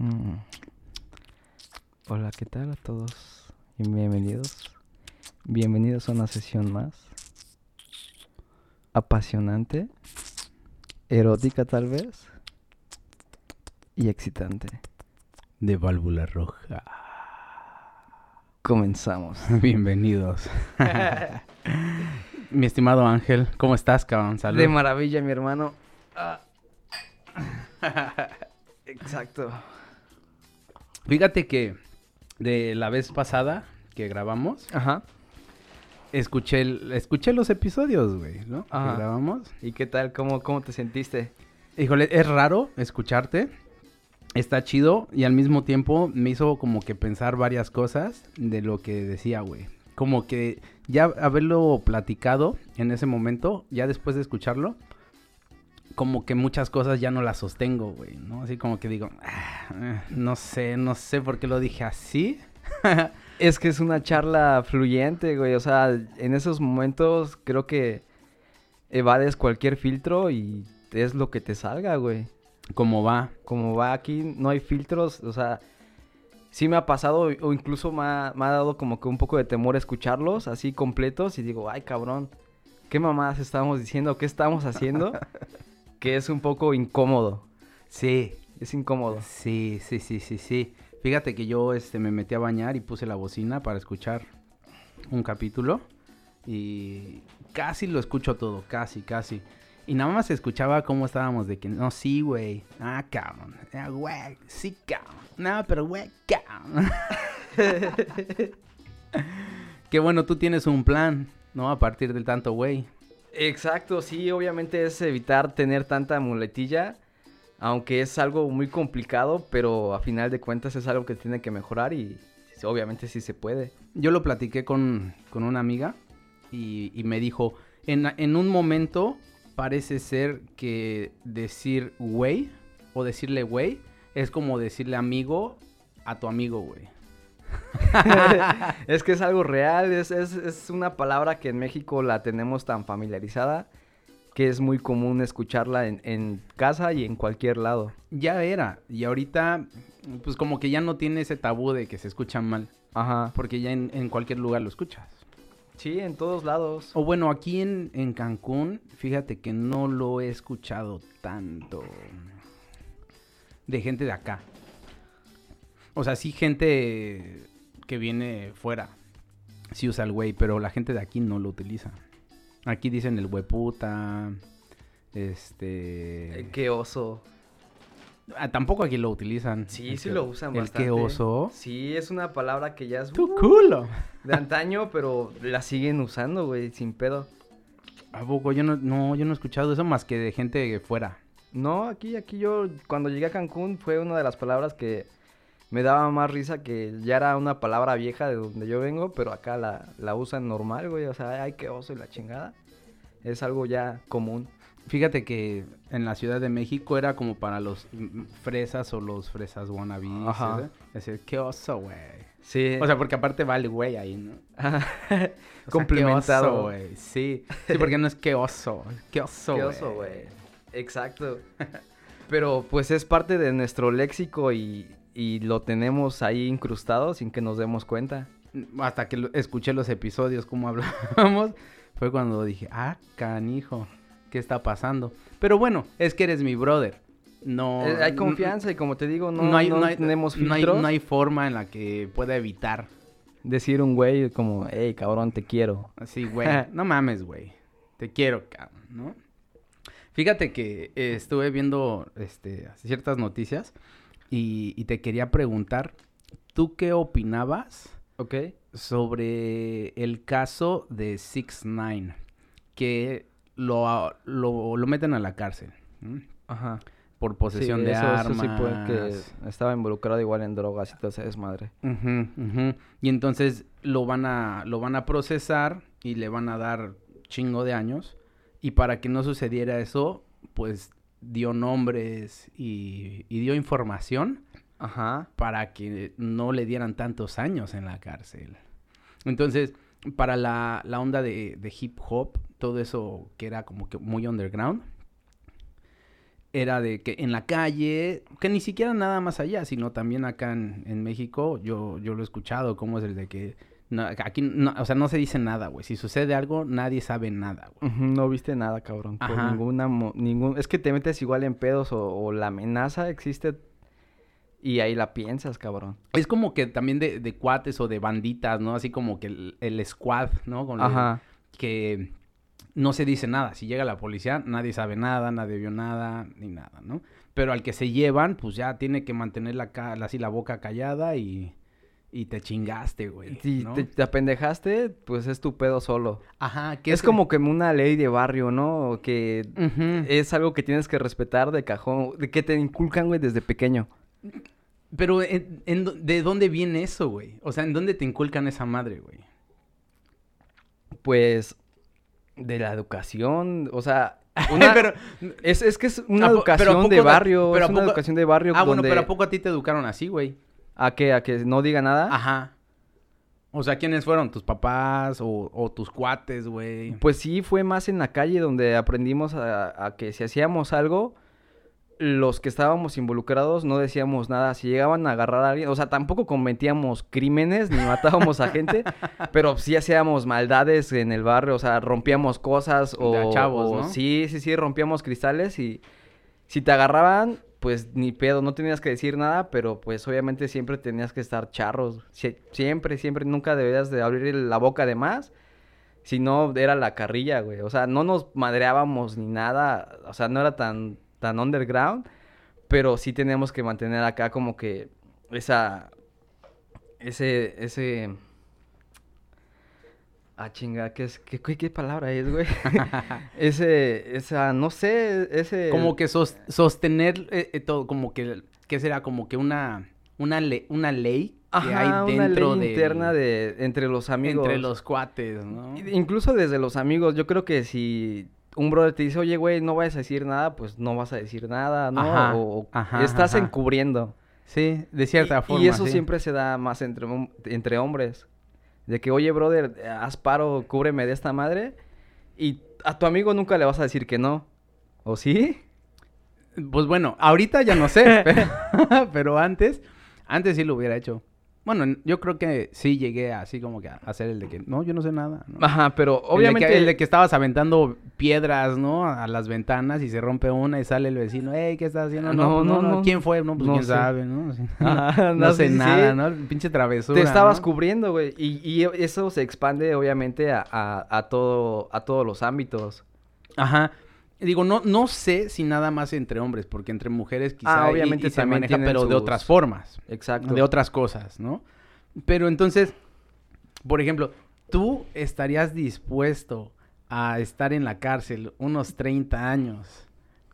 Mm. Hola, ¿qué tal a todos? Y bienvenidos. Bienvenidos a una sesión más. Apasionante, erótica tal vez, y excitante. De válvula roja. Comenzamos. Bienvenidos. Mi estimado Ángel, ¿cómo estás, cabrón? Salud. De maravilla, mi hermano. Ah. Exacto. Fíjate que de la vez pasada que grabamos, Ajá. escuché, el- escuché los episodios, güey, ¿no? Ajá. Que grabamos. ¿Y qué tal? ¿Cómo, cómo te sentiste? Híjole, es raro escucharte. Está chido y al mismo tiempo me hizo como que pensar varias cosas de lo que decía, güey. Como que ya haberlo platicado en ese momento, ya después de escucharlo, como que muchas cosas ya no las sostengo, güey, ¿no? Así como que digo, "Ah, eh, no sé, no sé por qué lo dije así. Es que es una charla fluyente, güey. O sea, en esos momentos creo que evades cualquier filtro y es lo que te salga, güey. Como va. Como va aquí, no hay filtros. O sea, sí me ha pasado o incluso me ha, me ha dado como que un poco de temor escucharlos así completos y digo, ay, cabrón, ¿qué mamadas estamos diciendo? ¿Qué estamos haciendo? que es un poco incómodo. Sí, Es incómodo. Sí, sí, sí, sí, sí. Fíjate que yo este, me metí a bañar y puse la bocina para escuchar un capítulo y casi lo escucho todo, casi, casi. Y nada más escuchaba cómo estábamos de que, no, sí, güey, ah, cabrón, ah, güey, sí, cabrón, no, pero güey, cabrón. Qué bueno, tú tienes un plan, ¿no? A partir del tanto, güey. Exacto, sí, obviamente es evitar tener tanta muletilla, aunque es algo muy complicado, pero a final de cuentas es algo que tiene que mejorar y obviamente sí se puede. Yo lo platiqué con, con una amiga y, me dijo, en, en un momento parece ser que decir güey o decirle güey es como decirle amigo a tu amigo, güey. Es que es algo real, es, es, es una palabra que en México la tenemos tan familiarizada que es muy común escucharla en, en casa y en cualquier lado. Ya era, y ahorita pues como que ya no tiene ese tabú de que se escuchan mal, Ajá. porque ya en, en cualquier lugar lo escuchas. Sí, en todos lados. O bueno, aquí en, en Cancún, fíjate que no lo he escuchado tanto de gente de acá. O sea, sí gente que viene fuera, sí usa el güey, pero la gente de aquí no lo utiliza. Aquí dicen el hueputa, este... Qué oso. Ah, tampoco aquí lo utilizan. Sí, El sí que- lo usan El bastante. que oso. Sí, es una palabra que ya es Tu uh, culo. de antaño, pero la siguen usando, güey, sin pedo. ¿A poco? Yo no, no, yo no he escuchado eso más que de gente fuera. No, aquí, aquí yo, cuando llegué a Cancún, fue una de las palabras que me daba más risa que ya era una palabra vieja de donde yo vengo, pero acá la, la usan normal, güey. O sea, ay, qué oso y la chingada. Es algo ya común. Fíjate que en la Ciudad de México era como para los fresas o los fresas wannabes. Ajá. ¿eh? Decir, qué oso, güey. Sí. O sea, porque aparte vale güey ahí, ¿no? Complementado. qué güey. Sí. Sí, porque no es qué oso. Qué oso, Qué güey. oso, güey. Exacto. Pero pues es parte de nuestro léxico y, y lo tenemos ahí incrustado sin que nos demos cuenta. Hasta que lo- escuché los episodios como hablábamos, fue cuando dije, ah, canijo, ¿qué está pasando? Pero bueno, es que eres mi brother. No. Eh, hay confianza y como te digo, no, No, hay, no no hay- tenemos hay- filtros. no hay forma en la que pueda evitar Decir un güey como, hey, cabrón, te quiero. Así, güey. no mames, güey. Te quiero, cabrón, ¿no? Fíjate que eh, estuve viendo este, ciertas noticias y, y te quería preguntar, ¿tú qué opinabas ¿Ok? sobre el caso de Six Nine? Que lo, lo, lo meten a la cárcel. Ajá. por posesión Sí, de eso, armas. Eso sí puede que estaba involucrado igual en drogas y todo ese desmadre. Y entonces lo van a lo van a procesar y le van a dar chingo de años y para que no sucediera eso, pues dio nombres y, y dio información Ajá. para que no le dieran tantos años en la cárcel. Entonces, para la, la onda de, de hip hop, todo eso que era como que muy underground, era de que en la calle, que ni siquiera nada más allá, sino también acá en, en México, yo, yo lo he escuchado, como es el de que no, aquí, no, o sea, no se dice nada, güey. Si sucede algo, nadie sabe nada, güey. No viste nada, cabrón. Por ninguna, mo- ningún... Es que te metes igual en pedos o, o la amenaza existe y ahí la piensas, cabrón. Es como que también de, de cuates o de banditas, ¿no? Así como que el, el squad, ¿no? Con el- Ajá. que no se dice nada. Si llega la policía, nadie sabe nada, nadie vio nada, ni nada, ¿no? Pero al que se llevan, pues ya tiene que mantener la, así la boca callada y, y te chingaste, güey. Si ¿no? te, te apendejaste, pues es tu pedo solo. Ajá, que Es como que una ley de barrio, ¿no? Que es algo que tienes que respetar de cajón, de que te inculcan, güey, desde pequeño. Pero, ¿en, en dó- ¿de dónde viene eso, güey? O sea, ¿en dónde te inculcan esa madre, güey? Pues de la educación, o sea, una- Pero- es, es que es una ¿A po- educación de barrio, pero es una educación de barrio Ah, bueno, pero ¿a poco a ti te educaron así, güey? A que a que no diga nada. Ajá. O sea, ¿quiénes fueron? ¿Tus papás o, o tus cuates, güey? Pues sí, fue más en la calle donde aprendimos a, a que si hacíamos algo, los que estábamos involucrados no decíamos nada. Si llegaban a agarrar a alguien, o sea, tampoco cometíamos crímenes ni matábamos a gente, pero sí hacíamos maldades en el barrio, o sea, rompíamos cosas o... De chavos, o- ¿no? Sí, sí, sí, rompíamos cristales y si te agarraban, pues ni pedo, no tenías que decir nada, pero pues obviamente siempre tenías que estar charros. Sie- siempre, siempre, nunca debías de abrir la boca de más. Si no, era la carrilla, güey. O sea, no nos madreábamos ni nada. O sea, no era tan, tan underground. Pero sí teníamos que mantener acá como que esa... Ese... Ese... Ah, chinga, ¿qué, es, qué, qué, qué palabra es, güey? ese... Esa... No sé, ese... Como que sos- sostener eh, eh, todo, como que, ¿qué será? Como que una, una, le- una ley que Ajá, hay una dentro ley de... interna de... Entre los amigos. Entre los cuates, ¿no? Incluso desde los amigos, yo creo que si un brother te dice, oye, güey, no vayas a decir nada, pues no vas a decir nada, ¿no? Ajá, o o ajá, estás ajá. encubriendo. Sí, de cierta y, forma, Y eso sí. siempre se da más entre, entre hombres. De que, oye, brother, haz paro, cúbreme de esta madre. Y a tu amigo nunca le vas a decir que no. ¿O sí? Pues bueno, ahorita ya no sé, pero, pero antes, antes sí lo hubiera hecho. Bueno, yo creo que sí llegué así como que a hacer el de que, no, yo no sé nada. ¿no? Ajá, pero El de que- obviamente... El de, que, estabas aventando piedras, ¿no? A las ventanas y se rompe una y sale el vecino, hey, ¿qué estás haciendo? No, No, pues, no, no, no. ¿Quién fue? No, pues No quién sé. sabe, ¿no? Ajá, no, sé sí, nada, sí. ¿no? Pinche travesura. Te estabas cubriendo, güey. Y, y eso se expande, obviamente, a, a, a todo, a todos los ámbitos. Ajá. Digo, no, no sé si nada más entre hombres, porque entre mujeres quizá Ah, y- obviamente y se maneja, pero de otras formas. Exacto. de otras cosas, ¿no? Pero entonces, por ejemplo, ¿tú estarías dispuesto a estar en la cárcel unos 30 años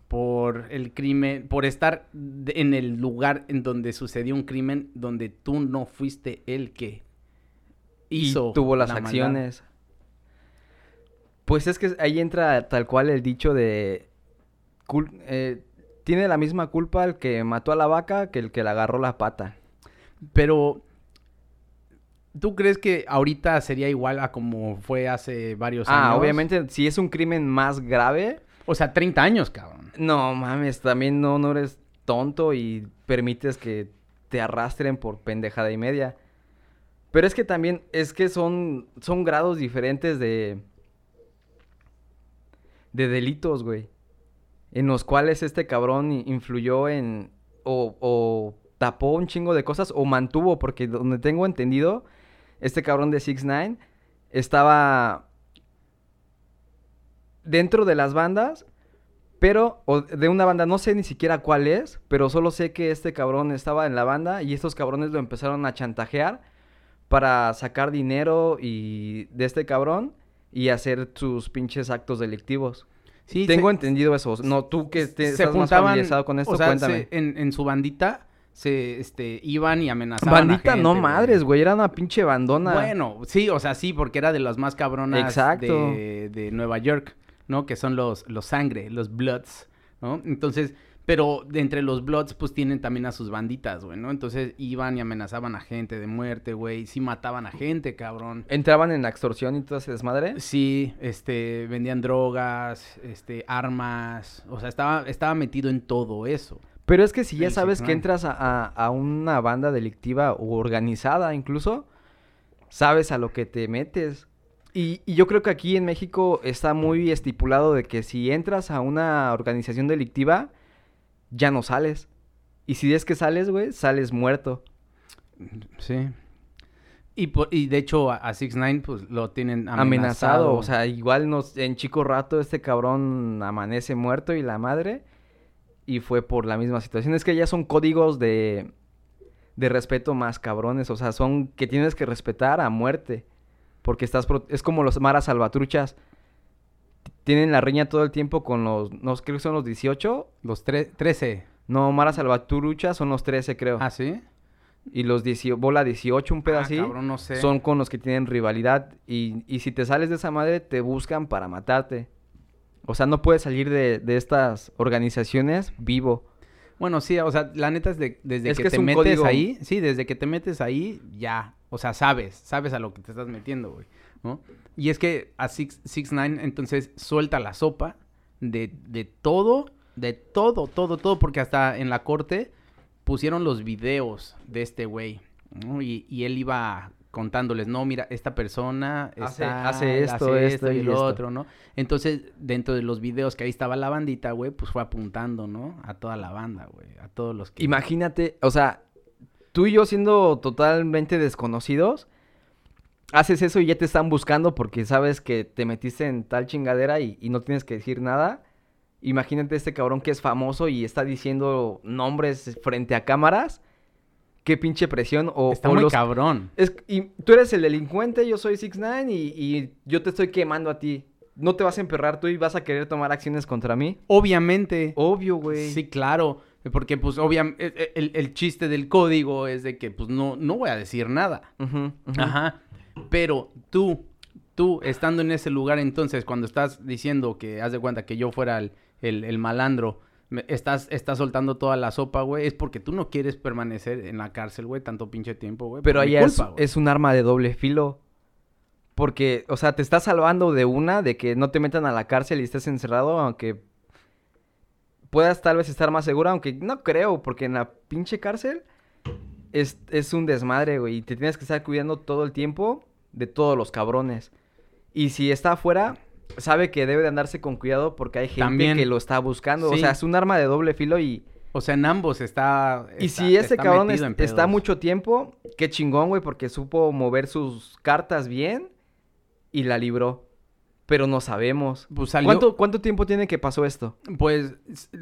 por el crimen, por estar en el lugar en donde sucedió un crimen donde tú no fuiste el que y hizo tuvo las la maldad? Pues es que ahí entra tal cual el dicho de... cul- eh, tiene la misma culpa el que mató a la vaca que el que le agarró la pata. Pero ¿tú crees que ahorita sería igual a como fue hace varios años? Ah, obviamente, si es un crimen más grave, O sea, 30 años, cabrón. no mames, también no, no eres tonto y permites que te arrastren por pendejada y media. Pero es que también, es que son, son grados diferentes de... De delitos, güey. En los cuales este cabrón influyó en... O, o tapó un chingo de cosas o mantuvo, porque donde tengo entendido, este cabrón de 6 9 estaba dentro de las bandas, pero o de una banda, no sé ni siquiera cuál es, pero solo sé que este cabrón estaba en la banda y estos cabrones lo empezaron a chantajear para sacar dinero y de este cabrón y hacer sus pinches actos delictivos. Sí, Tengo se- entendido eso. No, tú que te, se estás más juntaban, familiarizado con esto, o sea, cuéntame. se- en, en su bandita se este iban y amenazaban a Bandita, gente, no güey. madres, güey, era una pinche bandona. Bueno, sí, o sea, sí, porque era de las más cabronas Exacto. de, de Nueva York, ¿no? Que son los, los sangre, los bloods, ¿no? Entonces, Pero de entre los Bloods, pues tienen también a sus banditas, güey, ¿no? Entonces iban y amenazaban a gente de muerte, güey. Sí mataban a gente, cabrón. ¿Entraban en la extorsión y todo ese desmadre? Sí, este, vendían drogas, este, armas. O sea, estaba, estaba metido en todo eso. Pero es que si ya sabes 6ix9ine. que entras a, a- a una banda delictiva o organizada incluso, sabes a lo que te metes. Y, y yo creo que aquí en México está muy estipulado de que si entras a una organización delictiva, ya no sales. Y si es que sales, güey, sales muerto. Sí. Y, por, y de hecho a, a 6ix9ine pues lo tienen amenazado. Amenazado. O sea, igual nos, en chico rato este cabrón amanece muerto y la madre. Y fue por la misma situación. Es que ya son códigos de, de respeto más cabrones. O sea, son que tienes que respetar a muerte. Porque estás... pro- Es como los maras salvatruchas. Tienen la riña todo el tiempo con los... No, creo que son los 18. Los tre- 13. No, maras salvatruchas son los 13, creo. Ah, ¿sí? Y los 18, bola 18, un pedo Ah, cabrón, no sé. Son con los que tienen rivalidad. Y, y si te sales de esa madre, te buscan para matarte. O sea, no puedes salir de, de estas organizaciones vivo. Bueno, sí, o sea, la neta es de, desde Es que, que es te metes código. ahí, sí, desde que te metes ahí, ya, o sea, sabes, sabes a lo que te estás metiendo, güey, ¿no? Y es que a 6ix9ine entonces suelta la sopa de, de todo, de todo, todo, todo, porque hasta en la corte pusieron los videos de este güey, ¿no? Y, y él iba contándoles, no, mira, esta persona Hace- está- hace esto, esto y y lo esto". otro, ¿no? Entonces, dentro de los videos que ahí estaba la bandita, güey, pues fue apuntando, ¿no? A toda la banda, güey, a todos los que... Imagínate, o sea, tú y yo siendo totalmente desconocidos, haces eso y ya te están buscando porque sabes que te metiste en tal chingadera y, y no tienes que decir nada. Imagínate este cabrón que es famoso y está diciendo nombres frente a cámaras. Qué pinche presión. O, Está o muy los- cabrón. Es, y tú eres el delincuente, yo soy 6 9 y, y yo te estoy quemando a ti. No te vas a emperrar tú y vas a querer tomar acciones contra mí. Obviamente. Obvio, güey. Sí, claro. Porque, pues, obviamente, el, el chiste del código es de que, pues, no, no voy a decir nada. Ajá. Pero tú, tú, estando en ese lugar, entonces, cuando estás diciendo que, haz de cuenta que yo fuera el, el, el malandro, me- estás, estás soltando toda la sopa, güey, es porque tú no quieres permanecer en la cárcel, güey, tanto pinche tiempo, güey. Pero allá es, culpa, güey. es un arma de doble filo. Porque, o sea, te estás salvando de una, de que no te metan a la cárcel y estés encerrado, aunque puedas tal vez estar más seguro, aunque no creo, porque en la pinche cárcel es, es un desmadre, güey, y te tienes que estar cuidando todo el tiempo de todos los cabrones. Y si está afuera, sabe que debe de andarse con cuidado porque hay gente También. que lo está buscando. O sea, es un arma de doble filo y... O sea, en ambos está... Y si está cabrón es- está mucho tiempo, qué chingón, güey, porque supo mover sus cartas bien y la libró. Pero no sabemos. Pues salió... ¿Cuánto, ¿Cuánto tiempo tiene que pasó esto? Pues,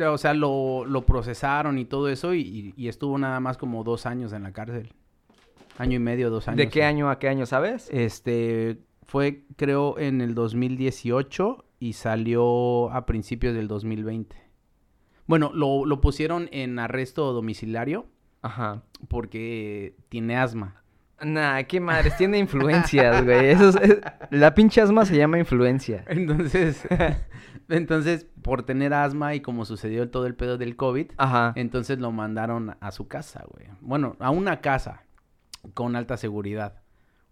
o sea, lo, lo procesaron y todo eso y, y estuvo nada más como dos años en la cárcel. Año y medio, dos años. ¿De qué año a qué año, sabes? Este, fue creo en el 2018 y salió a principios del 2020. Bueno, lo, lo pusieron en arresto domiciliario Ajá. porque tiene asma. Nah, qué madres, tiene influencias, güey. Eso es- es- la pinche asma se llama influencia. Entonces, entonces, por tener asma y como sucedió todo el pedo del COVID, Ajá. Entonces lo mandaron a su casa, güey. Bueno, a una casa con alta seguridad.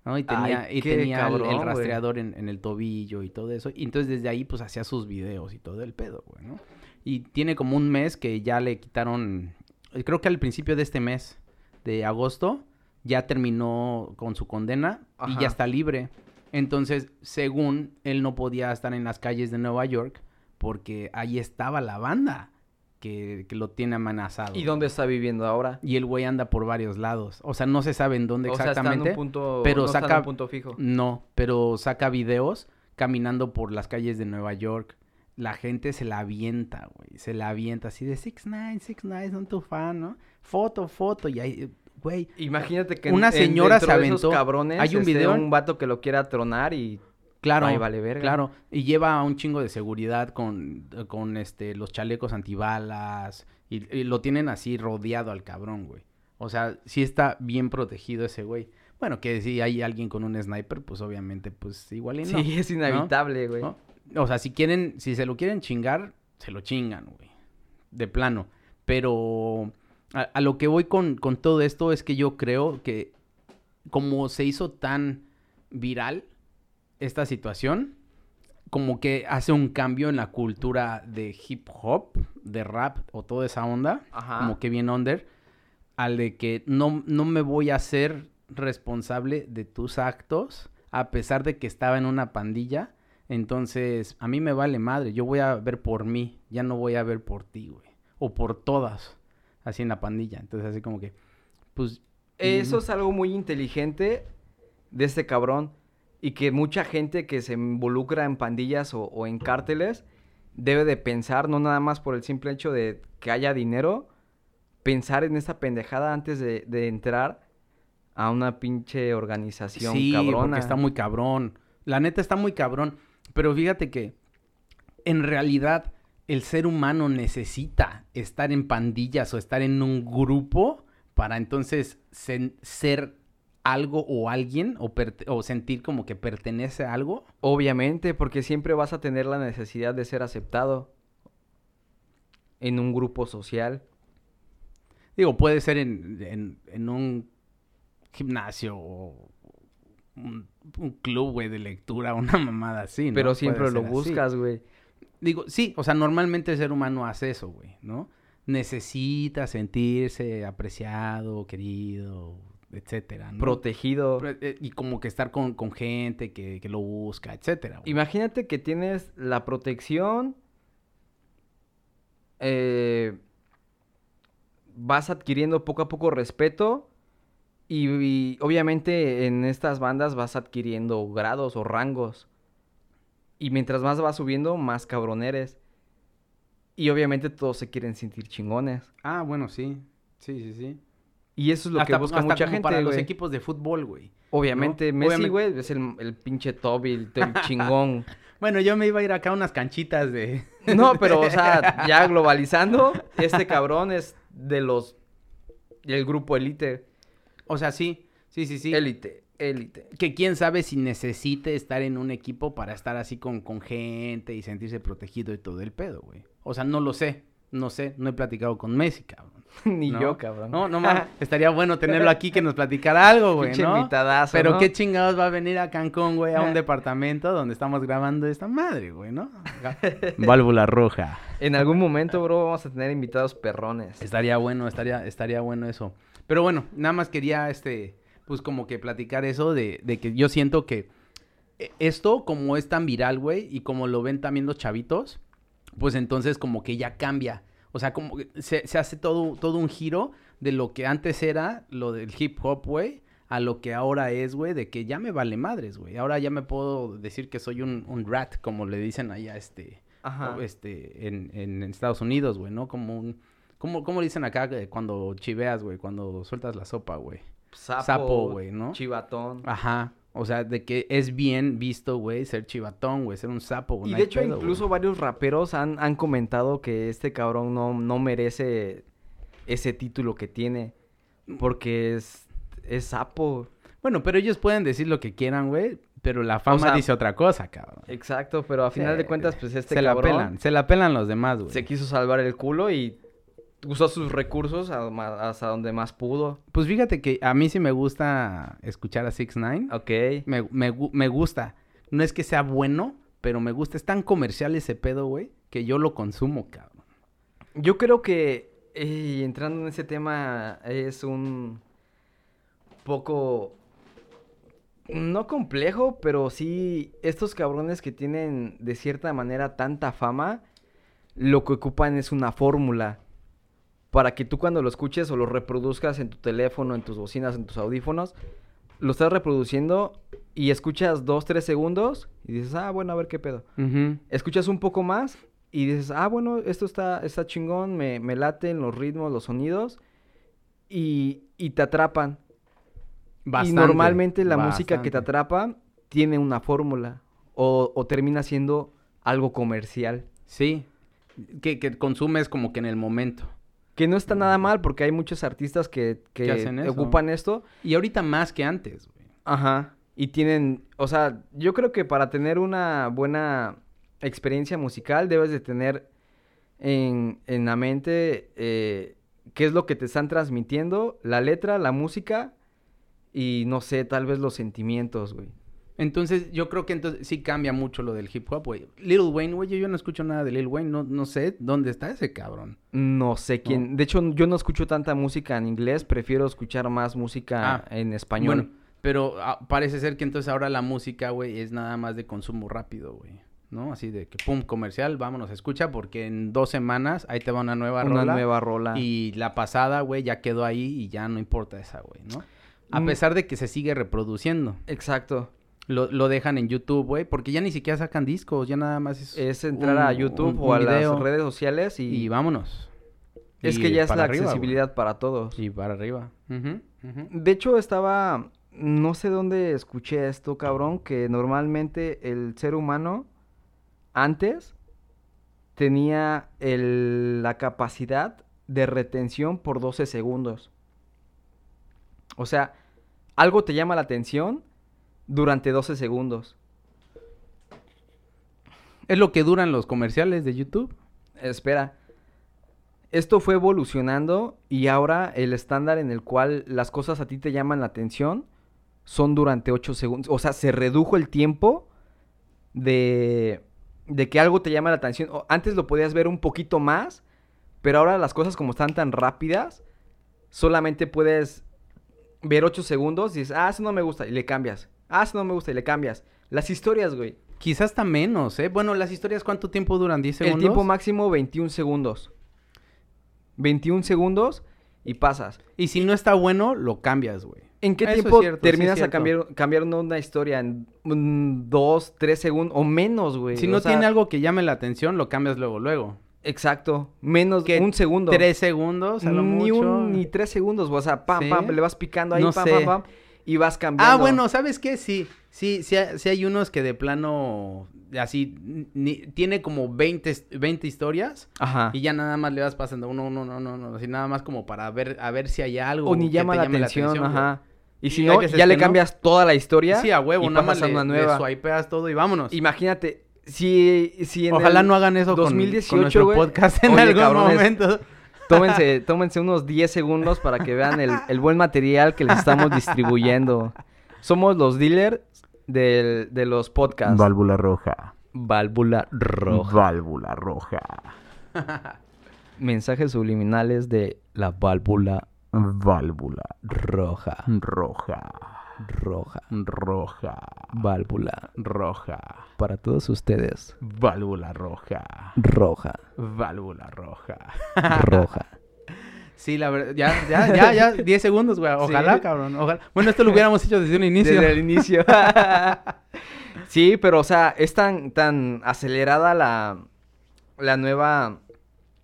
¿no? Y tenía, Ay, y tenía el- cabrón, el, güey. rastreador en, en el tobillo y todo eso. Y entonces desde ahí, pues hacía sus videos y todo el pedo, güey, ¿no? Y tiene como un mes que ya le quitaron. Creo que al principio de este mes, de agosto, ya terminó con su condena y ya está libre. Entonces, según él no podía estar en las calles de Nueva York porque ahí estaba la banda que, que lo tiene amenazado. ¿Y dónde está viviendo ahora? Y el güey anda por varios lados. O sea, no se sabe en dónde O sea, está en exactamente. un punto, pero no está en saca- un punto fijo. No, pero saca videos caminando por las calles de Nueva York. La gente se la avienta, güey. Se la avienta así de 6 9 6 9 son tu fan, ¿no? Foto, foto. Y ahí, güey. Imagínate que Una señora dentro se de esos aventó- cabrones hay un video- un vato que lo quiera tronar y Claro, Ay, vale verga. claro. Y lleva a un chingo de seguridad con, con este, los chalecos antibalas. Y, y lo tienen así rodeado al cabrón, güey. O sea, sí está bien protegido ese güey. Bueno, que si hay alguien con un sniper, pues obviamente, pues igual y no. sí, es inevitable, güey. ¿no? O sea, si quieren, si se lo quieren chingar, se lo chingan, güey. De plano. Pero a, a lo que voy con, con todo esto es que yo creo que como se hizo tan viral esta situación, como que hace un cambio en la cultura de hip hop, de rap o toda esa onda, Ajá. como que bien under, al de que no, no me voy a hacer responsable de tus actos, a pesar de que estaba en una pandilla. Entonces, a mí me vale madre, yo voy a ver por mí, ya no voy a ver por ti, güey. O por todas, así en la pandilla. Entonces, así como que, pues... Eso mm, es algo muy inteligente de este cabrón. Y que mucha gente que se involucra en pandillas o, o en cárteles debe de pensar, no nada más por el simple hecho de que haya dinero, pensar en esta pendejada antes de, de entrar a una pinche organización Sí, cabrona. porque está muy cabrón. La neta está muy cabrón. Pero fíjate que en realidad el ser humano necesita estar en pandillas o estar en un grupo para entonces ser algo o alguien o, sentir como que pertenece a algo. Obviamente, porque siempre vas a tener la necesidad de ser aceptado en un grupo social. Digo, puede ser en, en- en un gimnasio o un, un club, güey, de lectura, una mamada así, ¿no? Pero siempre lo buscas, güey. Digo, sí, o sea, normalmente el ser humano hace eso, güey, ¿no? Necesita sentirse apreciado, querido, etcétera, ¿no? Protegido. Eh, Y como que estar con, con gente que, que lo busca, etcétera, güey. Imagínate que tienes la protección. eh, vas adquiriendo poco a poco respeto. Y, y obviamente en estas bandas vas adquiriendo grados o rangos. Y mientras más vas subiendo, más cabrón eres. Y obviamente todos se quieren sentir chingones. Ah, bueno, sí. Sí, sí, sí. Y eso es lo que busca hasta mucha como gente, para los equipos de fútbol, güey. Obviamente, ¿no? Messi, güey, es el, el pinche top y el, el chingón. Bueno, yo me iba a ir acá a unas canchitas de... No, pero, o sea, ya globalizando, este cabrón es de los. del grupo Elite. O sea, sí, sí, sí, sí. Élite, élite. Que quién sabe si necesite estar en un equipo para estar así con, con gente y sentirse protegido y todo el pedo, güey. O sea, no lo sé, no sé, no he platicado con Messi, cabrón. Ni ¿no? yo, cabrón. No, no mames, estaría bueno tenerlo aquí que nos platicara algo, güey, ¿no? invitadazo, Pero ¿no? qué chingados va a venir a Cancún, güey, a un departamento donde estamos grabando esta madre, güey, ¿no? Válvula roja. En algún momento, bro, vamos a tener invitados perrones. Estaría bueno, estaría, estaría bueno eso. Pero bueno, nada más quería, este, pues como que platicar eso de, de que yo siento que eh, esto, como es tan viral, güey, y como lo ven también los chavitos, pues entonces como que ya cambia. O sea, como que se, se hace todo, todo un giro de lo que antes era lo del hip hop, güey, a lo que ahora es, güey, de que ya me vale madres, güey. Ahora ya me puedo decir que soy un, un rat, como le dicen allá, este, Ajá. este, en, en Estados Unidos, güey, ¿no? Como un... ¿Cómo, cómo le dicen acá eh, cuando chiveas, güey? Cuando sueltas la sopa, güey. Sapo, güey, ¿no? Chivatón. Ajá. O sea, de que es bien visto, güey, ser chivatón, güey, ser un sapo, güey. Y de hecho, pedo, incluso varios raperos han, han comentado que este cabrón no, no merece ese título que tiene. Porque es, es sapo. Bueno, pero ellos pueden decir lo que quieran, güey, pero la fama sea, dice otra cosa, cabrón. Exacto, pero a final de cuentas, pues este se la cabrón pelan, se la pelan los demás, güey. se quiso salvar el culo y usó sus recursos hasta donde más pudo. Pues fíjate que a mí sí me gusta escuchar a 6 9 Ok. me, me, me gusta. No es que sea bueno, pero me gusta. Es tan comercial ese pedo, güey, que yo lo consumo, cabrón. Yo creo que eh, entrando en ese tema es un poco no complejo, pero sí estos cabrones que tienen de cierta manera tanta fama, lo que ocupan es una fórmula para que tú cuando lo escuches o lo reproduzcas en tu teléfono, en tus bocinas, en tus audífonos, lo estás reproduciendo y escuchas dos, tres segundos y dices, ah, bueno, a ver qué pedo. Escuchas un poco más y dices, ah, bueno, esto está, está chingón, me, me laten los ritmos, los sonidos y, y te atrapan. y Bastante, normalmente la música que te atrapa tiene una fórmula o, o termina siendo algo comercial. Sí. Que, que consumes como que en el momento. Que no está nada mal porque hay muchos artistas que, que Que hacen eso. ocupan esto. Y ahorita más que antes, güey. Ajá. Y tienen, o sea, yo creo que para tener una buena experiencia musical debes de tener en, en la mente eh, qué es lo que te están transmitiendo, la letra, la música y no sé, tal vez los sentimientos, güey. Entonces, yo creo que entonces sí cambia mucho lo del hip hop, güey. Lil Wayne, güey, yo no escucho nada de Lil Wayne, no, no sé dónde está ese cabrón. No sé quién. De hecho, yo no escucho tanta música en inglés, prefiero escuchar más música Ah, en español. Bueno, pero ah, parece ser que entonces ahora la música, güey, es nada más de consumo rápido, güey. ¿No? Así de que, pum, comercial, vámonos, escucha, porque en dos semanas ahí te va una nueva Una rola. nueva rola. Y la pasada, güey, ya quedó ahí y ya no importa esa, güey, ¿no? A Mm. pesar de que se sigue reproduciendo. Exacto. Lo, lo dejan en YouTube, güey, porque ya ni siquiera sacan discos, ya nada más es... Es entrar un- a YouTube un- o a video las redes sociales y, Y vámonos. es Y que ya es la arriba, accesibilidad para todos. Y para arriba. De hecho, estaba. No sé dónde escuché esto, cabrón. Que normalmente el ser humano antes tenía el- la capacidad de retención por 12 segundos. O sea, algo te llama la atención durante 12 segundos. Es lo que duran los comerciales de YouTube. Espera. Esto fue evolucionando y ahora el estándar en el cual las cosas a ti te llaman la atención son durante 8 segundos. O sea, se redujo el tiempo de, de que algo te llama la atención. Antes lo podías ver un poquito más, pero ahora las cosas como están tan rápidas, solamente puedes ver 8 segundos y dices, ah, eso no me gusta, y le cambias. Ah, eso no me gusta, y le cambias. Las historias, güey. Quizás hasta menos, ¿eh? Bueno, las historias, ¿cuánto tiempo duran? ¿10 El segundos? tiempo máximo 21 segundos. 21 segundos y pasas. Y si no está bueno, lo cambias, güey. ¿En qué Eso tiempo cierto, sí es terminas a cambiar, una historia? ¿En dos, tres segundos o menos, güey? Si O no sea, tiene algo que llame la atención, lo cambias luego, luego. Exacto. Menos ¿Qué? un segundo. Tres segundos, a lo ni mucho. un ni tres segundos. O sea, pam, ¿Sí? pam, le vas picando ahí, No pam, sé. pam, pam. Y vas cambiando. Ah, bueno, ¿sabes qué? Sí, sí, sí, sí hay unos que de plano, así, ni- tiene como 20, his- 20 historias Ajá. y ya nada más le vas pasando uno, uno, no, no, no, así nada más como para ver, a ver si hay algo. O ni que llama la llame atención, güey. ajá. Y si Y no, ya le no. cambias toda la historia. Sí, a huevo, y nada más le, una le nueva. swipeas todo y vámonos. Imagínate, si, si en Ojalá el no hagan eso con- 2018, con, nuestro güey. podcast en Oye, algún cabrones, momento. Tómense, tómense unos 10 segundos para que vean el, el buen material que les estamos distribuyendo. Somos los dealers del- de los podcasts. Válvula roja. Válvula roja. Válvula roja. Mensajes subliminales de la válvula Válvula roja. roja. Roja. Roja. Válvula. Roja. Para todos ustedes. Válvula roja. Roja. Válvula roja. Roja. Sí, la verdad, ya, ya, ya, ya, 10 segundos, güey. Ojalá, Sí. cabrón, ojalá. Bueno, esto lo hubiéramos hecho desde un inicio. Desde el inicio. sí, pero o sea, es tan, tan acelerada la, la nueva,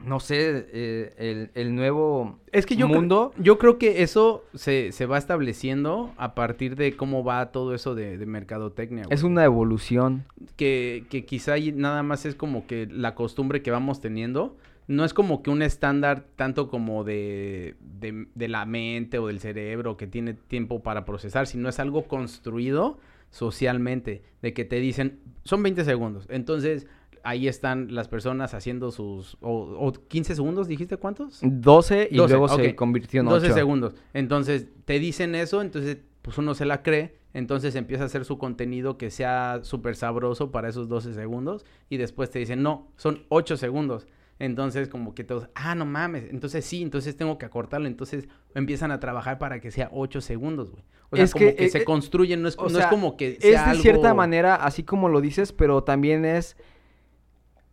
no sé, eh, el, el nuevo Es que yo, mundo. yo creo que eso se, se va estableciendo a partir de cómo va todo eso de, de mercadotecnia. Es una evolución. que, que quizá nada más es como que la costumbre que vamos teniendo. No es como que un estándar tanto como de, de, de la mente o del cerebro que tiene tiempo para procesar, sino es algo construido socialmente, de que te dicen, son 20 segundos. Entonces, ahí están las personas haciendo sus... O, o 15 segundos, ¿dijiste cuántos? 12 y 12, luego se convirtió en 12 8. segundos. Entonces, te dicen eso, entonces, pues uno se la cree, entonces empieza a hacer su contenido que sea súper sabroso para esos 12 segundos, y después te dicen, no, son 8 segundos. Entonces, como que todos, ah, no mames, entonces sí, entonces tengo que acortarlo, entonces empiezan a trabajar para que sea 8 segundos, güey. O sea, Es como que, que, eh, se construyen, no es, no sea, es como que Es sea de cierta manera, así como lo dices, pero también es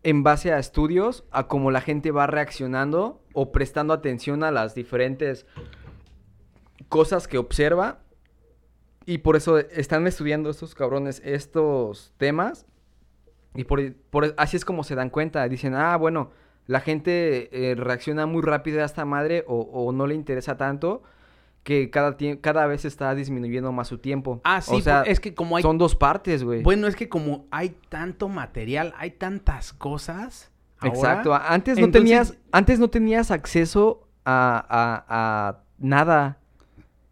en base a estudios, a cómo la gente va reaccionando o prestando atención a las diferentes cosas que observa. Y por eso están estudiando estos cabrones estos temas. Y por, así es como se dan cuenta. Dicen, ah, bueno, la gente eh, reacciona muy rápido a esta madre o no le interesa tanto que cada, cada vez está disminuyendo más su tiempo. Ah, sí, o sea, por- es que como hay son dos partes, güey. Bueno, es que como hay tanto material, hay tantas cosas. Exacto. Antes no entonces- tenías, antes no tenías acceso a, a- a nada.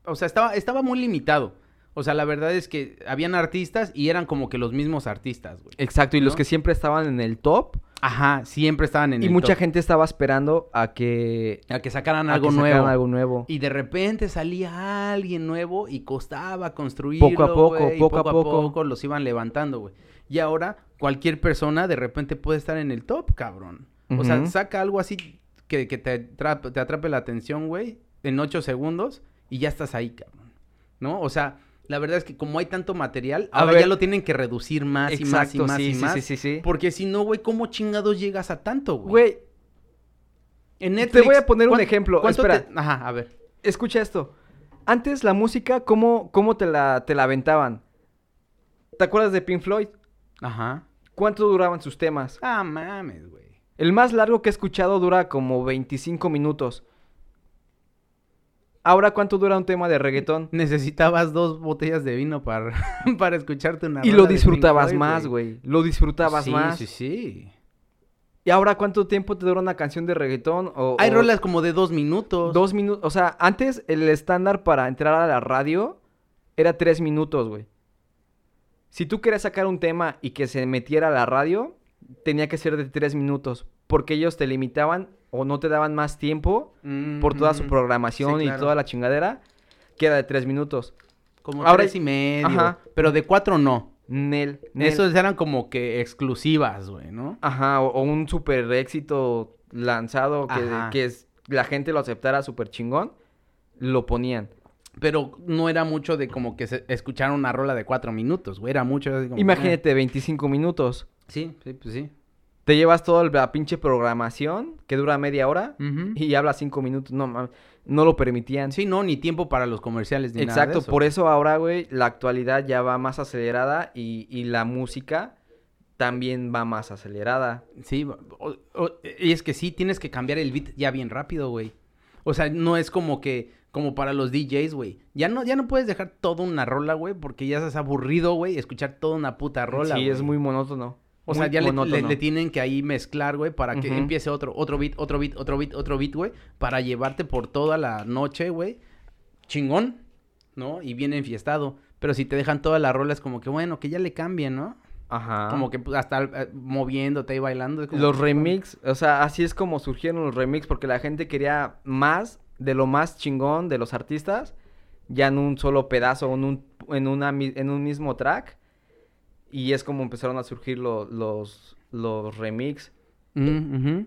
O sea, estaba, estaba muy limitado. O sea, la verdad es que habían artistas y eran como que los mismos artistas, güey. Exacto. Y los que siempre estaban en el top Ajá, siempre estaban en Y el mucha top. gente estaba esperando a que, A que sacaran a algo que sacaran nuevo. algo nuevo. Y de repente salía alguien nuevo y costaba construirlo, Poco a poco, y poco a poco. los iban levantando, güey. Y ahora cualquier persona de repente puede estar en el top, cabrón. O sea, saca algo así que, que te, atrape, te atrape la atención, güey, en ocho segundos y ya estás ahí, cabrón. ¿No? O sea, la verdad es que como hay tanto material, A ahora ver. ya lo tienen que reducir más y más y más sí, y más. sí, sí, sí. Porque si no, güey, ¿cómo chingados llegas a tanto, güey? Güey, En te Netflix, voy a poner un ¿cuán- ejemplo. Espera. te- Ajá, a ver. escucha esto. Antes la música, ¿cómo, cómo te, la, te la aventaban? ¿Te acuerdas de Pink Floyd? Ajá. ¿Cuánto duraban sus temas? Ah, mames, güey. El más largo que he escuchado dura como 25 minutos. Ahora, ¿cuánto dura un tema de reggaetón? Necesitabas dos botellas de vino para, para escucharte una Y lo disfrutabas Floyd, más, güey. Lo disfrutabas sí, más. Sí, sí, ¿Y ahora cuánto tiempo te dura una canción de reggaetón? O, Hay o rolas como de dos minutos. Dos minutos. O sea, antes el estándar para entrar a la radio era tres minutos, güey. Si tú querías sacar un tema y que se metiera a la radio, tenía que ser de tres minutos. Porque ellos te limitaban o no te daban más tiempo Mm, por toda su mm. programación Sí, y toda la chingadera, que era de tres minutos. Como Ahora- tres y medio. Ajá. Pero de cuatro no. Nel. Nel. Esos eran como que exclusivas, güey, ¿no? Ajá, o, o un super éxito lanzado que, que es- la gente lo aceptara súper chingón, lo ponían. Pero no era mucho de como que se escucharon una rola de cuatro minutos, güey. Era mucho así como... Imagínate 25 minutos. eh. Sí, sí, pues sí. Te llevas toda la pinche programación que dura media hora y hablas cinco minutos. No, mames, no lo permitían. Sí, no, ni tiempo para los comerciales ni nada Exacto, de eso. por eso ahora, güey, la actualidad ya va más acelerada y, y la música también va más acelerada. Sí, o- o- y es que sí, tienes que cambiar el beat ya bien rápido, güey. O sea, no es como que, como para los DJs, güey. Ya no, ya no puedes dejar toda una rola, güey, porque ya estás aburrido, güey, escuchar toda una puta rola, sí, es muy monótono. O sea, ya le, le- monótono. le tienen que ahí mezclar, güey, para que empiece otro, otro beat, otro beat, otro beat, otro beat, güey, para llevarte por toda la noche, güey. Chingón, ¿no? Y bien enfiestado. Pero si te dejan toda la rola es como que, bueno, que ya le cambien, ¿no? Ajá. Como que pues, hasta eh, moviéndote y bailando. como Los remix, o sea, así es como surgieron los remix porque la gente quería más de lo más chingón de los artistas, ya en un solo pedazo, en un, en una, en un mismo track. Y es como empezaron a surgir lo- los, los remix. Mm.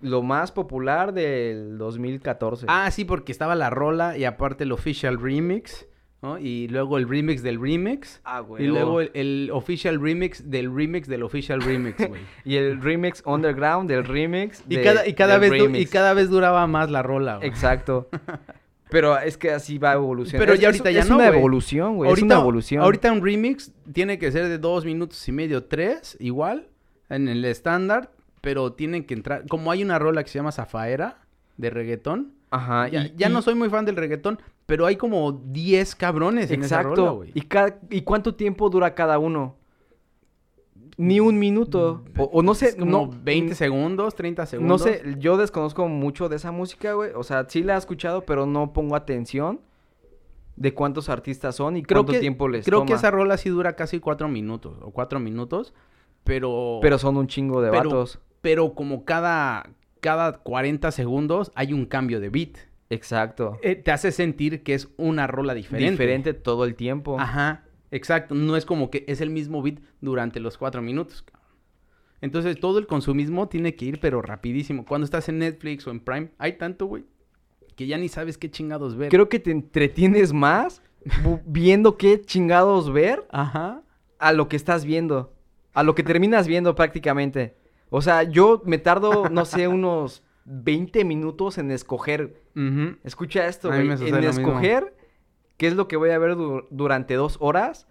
Lo más popular del 2014. Ah, sí, porque estaba la rola y aparte el official remix, ¿no? Y luego el remix del remix. Ah, güey. Y luego el, el official remix del remix del official remix, güey. Y el remix underground del remix. y, cada, y, cada vez y cada vez duraba más la rola, güey. Exacto. Pero es que así va evolucionando. Pero Es- ya es- ahorita ya es no, una evolución, güey. Es una evolución. Ahorita un remix tiene que ser de dos minutos y medio, tres, igual, en el estándar, pero tienen que entrar. Como hay una rola que se llama Zafaera de reggaetón. Ajá. Ya, y- ya y- no soy muy fan del reggaetón, pero hay como 10 cabrones en esa rola, Exacto. güey. ¿Y, cada- ¿Y cuánto tiempo dura cada uno? Ni un minuto. O, o no sé. Es como no, 20 segundos, 30 No segundos. sé, yo desconozco mucho de esa música, güey. O sea, sí la he escuchado, pero no pongo atención de cuántos artistas son y Creo cuánto que, tiempo les creo toma. que esa rola sí dura casi 4 minutos o 4 minutos, pero Pero son un chingo de Pero- vatos. pero como cada cada 40 segundos hay un cambio de beat. Exacto. Eh, te hace sentir que es una rola diferente. Diferente todo el tiempo. Ajá, exacto. No es como que es el mismo beat durante los cuatro minutos. Entonces todo el consumismo tiene que ir pero rapidísimo. Cuando estás en Netflix o en Prime, hay tanto, güey, que ya ni sabes qué chingados ver. Creo que te entretienes más viendo qué chingados ver Ajá. a lo que estás viendo. A lo que terminas viendo prácticamente. O sea, yo me tardo, no sé, unos 20 minutos en escoger. Escucha esto, güey. En escoger qué es lo que voy a ver du- durante dos horas.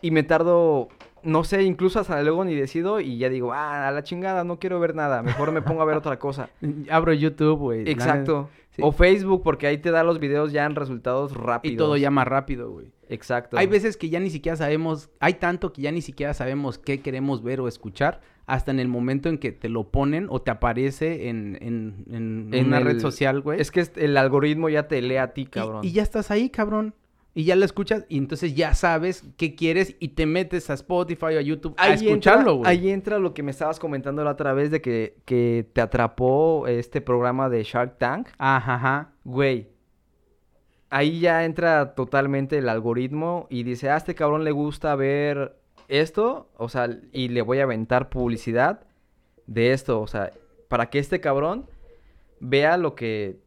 Y me tardo, no sé, incluso hasta luego ni decido. Y ya digo, ah, a la chingada, no quiero ver nada. Mejor me pongo a ver otra cosa. Abro YouTube, güey. Exacto. Sí. O Facebook, porque ahí te da los videos ya en resultados rápidos. Y todo ya más rápido, güey. Exacto. Hay veces que ya ni siquiera sabemos, hay tanto que ya ni siquiera sabemos qué queremos ver o escuchar hasta en el momento en que te lo ponen o te aparece en, en, en En una el- red social, güey. Es que el algoritmo ya te lee a ti, cabrón. Y, ya estás ahí, cabrón. Y ya lo escuchas y entonces ya sabes qué quieres y te metes a Spotify o a YouTube a escucharlo, güey. ahí entra lo que me estabas comentando la otra vez de que, que te atrapó este programa de Shark Tank. Ajá, ajá. Güey, ahí ya entra totalmente el algoritmo y dice, a este cabrón le gusta ver esto, o sea, y le voy a aventar publicidad de esto, o sea, para que este cabrón vea lo que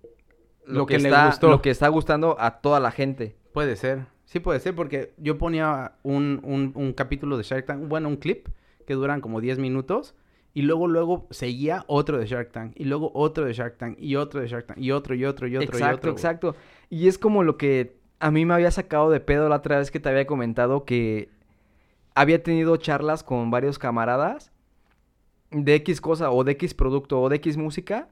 Lo que le está, gustó. lo que está gustando a toda la gente. Puede ser. Sí puede ser porque yo ponía un, un, un capítulo de Shark Tank, bueno, un clip que duran como 10 minutos y luego luego seguía otro de Shark Tank y luego otro de Shark Tank y otro de Shark Tank y otro y otro y otro exacto, y otro. güey. exacto. Y es como lo que a mí me había sacado de pedo la otra vez que te había comentado que había tenido charlas con varios camaradas de X cosa o de X producto o de X música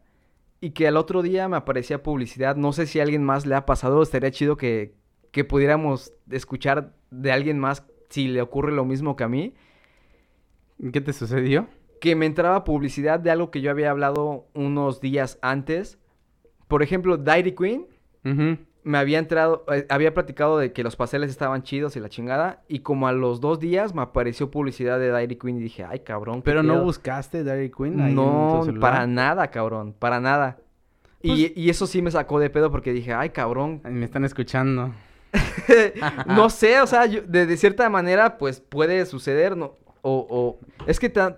y que al otro día me aparecía publicidad. No sé si a alguien más le ha pasado, estaría chido que, que pudiéramos escuchar de alguien más si le ocurre lo mismo que a mí. ¿Qué te sucedió? que me entraba publicidad de algo que yo había hablado unos días antes. Por ejemplo, Dairy Queen Ujú. Me había entrado, eh, había platicado de que los pasteles estaban chidos y la chingada. Y como a los dos días me apareció publicidad de Dairy Queen y dije, ay cabrón. ¿qué Pero no pedo?". buscaste Dairy Queen ahí en No, tu para nada, cabrón, para nada. y, Pues- y eso sí me sacó de pedo porque dije, ay cabrón. Me están escuchando. no sé, o sea, yo- de, de cierta manera, pues puede suceder, ¿no? O, o es que ta-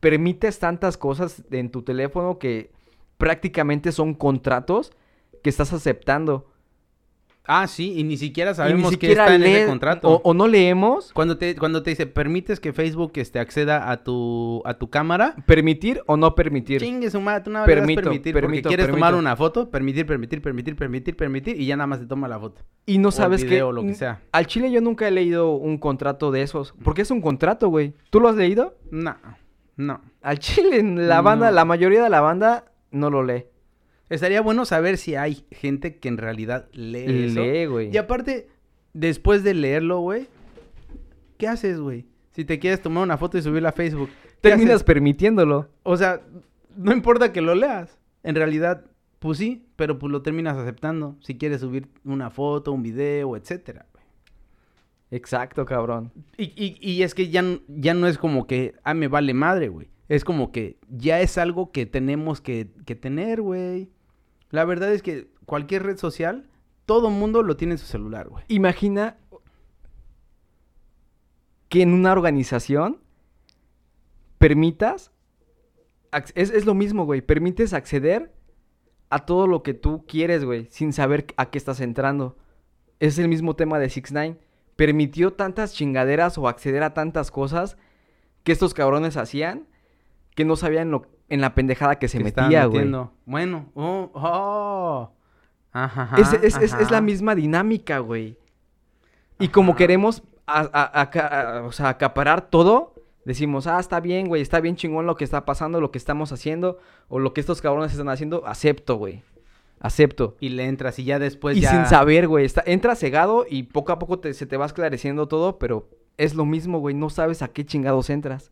permites tantas cosas en tu teléfono que prácticamente son contratos que estás aceptando. Ah, sí, y ni siquiera sabemos qué está en ese contrato. O, o no leemos, Cuando te, cuando te dice, permites que Facebook este, acceda a tu, a tu cámara, permitir o no permitir. chingue su madre, tú das Permito, permitir, porque permito, quieres permito. tomar una foto, permitir, permitir, permitir, permitir, permitir, y ya nada más te toma la foto. Y no o sabes video, o lo que sea. Al Chile yo nunca he leído un contrato de esos. Porque es un contrato, güey. ¿Tú lo has leído? No, no. Al Chile, la banda, No. la mayoría de la banda no lo lee. Estaría bueno saber si hay gente que en realidad lee eso. Lee, güey. Y aparte, después de leerlo, güey, ¿qué haces, güey? Si te quieres tomar una foto y subirla a Facebook. ¿qué Terminas haces? permitiéndolo. O sea, no importa que lo leas. En realidad, pues sí, pero pues lo terminas aceptando. Si quieres subir una foto, un video, etcétera. Exacto, cabrón. Y, y, y es que ya, ya no es como que, ah, me vale madre, güey. Es como que ya es algo que tenemos que, que tener, güey. La verdad es que cualquier red social, todo mundo lo tiene en su celular, güey. Imagina que en una organización permitas. Es, es lo mismo, güey. Permites acceder a todo lo que tú quieres, güey. Sin saber a qué estás entrando. Es el mismo tema de 6 9 Permitió tantas chingaderas o acceder a tantas cosas que estos cabrones hacían que no sabían lo, en la pendejada que se Que metía, güey. Bueno, oh, oh. Ajá, ajá, Es, es- es- es la misma dinámica, güey. Y como queremos a- a- aca- a- o sea, acaparar todo, decimos, ah, está bien, güey, está bien chingón lo que está pasando, lo que estamos haciendo, o lo que estos cabrones están haciendo, acepto, güey. Acepto. Y le entras y ya después y ya... sin saber, güey, está, entra cegado y poco a poco te- se te va esclareciendo todo, pero es lo mismo, güey, no sabes a qué chingados entras.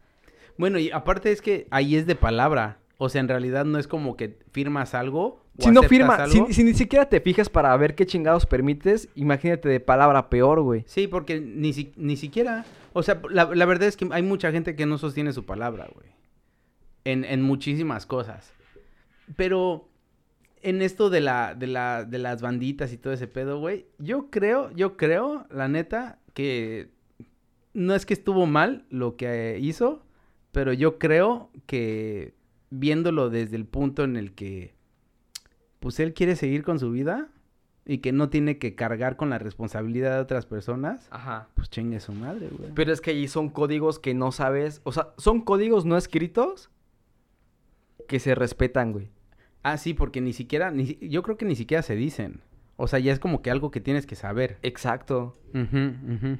Bueno, y aparte es que ahí es de palabra. O sea, en realidad no es como que firmas algo. o Si no firma, si, si ni siquiera te fijas para ver qué chingados permites, imagínate de palabra peor, güey. Sí, porque ni, si- ni siquiera... O sea, la, la verdad es que hay mucha gente que no sostiene su palabra, güey. En, en muchísimas cosas. Pero en esto de, la, de, la, de las banditas y todo ese pedo, güey, yo creo, yo creo, la neta, que no es que estuvo mal lo que hizo, pero yo creo que viéndolo desde el punto en el que, pues él quiere seguir con su vida y que no tiene que cargar con la responsabilidad de otras personas, Ajá. pues chingue su madre, güey. Pero es que ahí son códigos que no sabes. O sea, son códigos no escritos que se respetan, güey. Ah, sí, porque ni siquiera, ni, yo creo que ni siquiera se dicen. O sea, ya es como que algo que tienes que saber. Exacto. Ujú,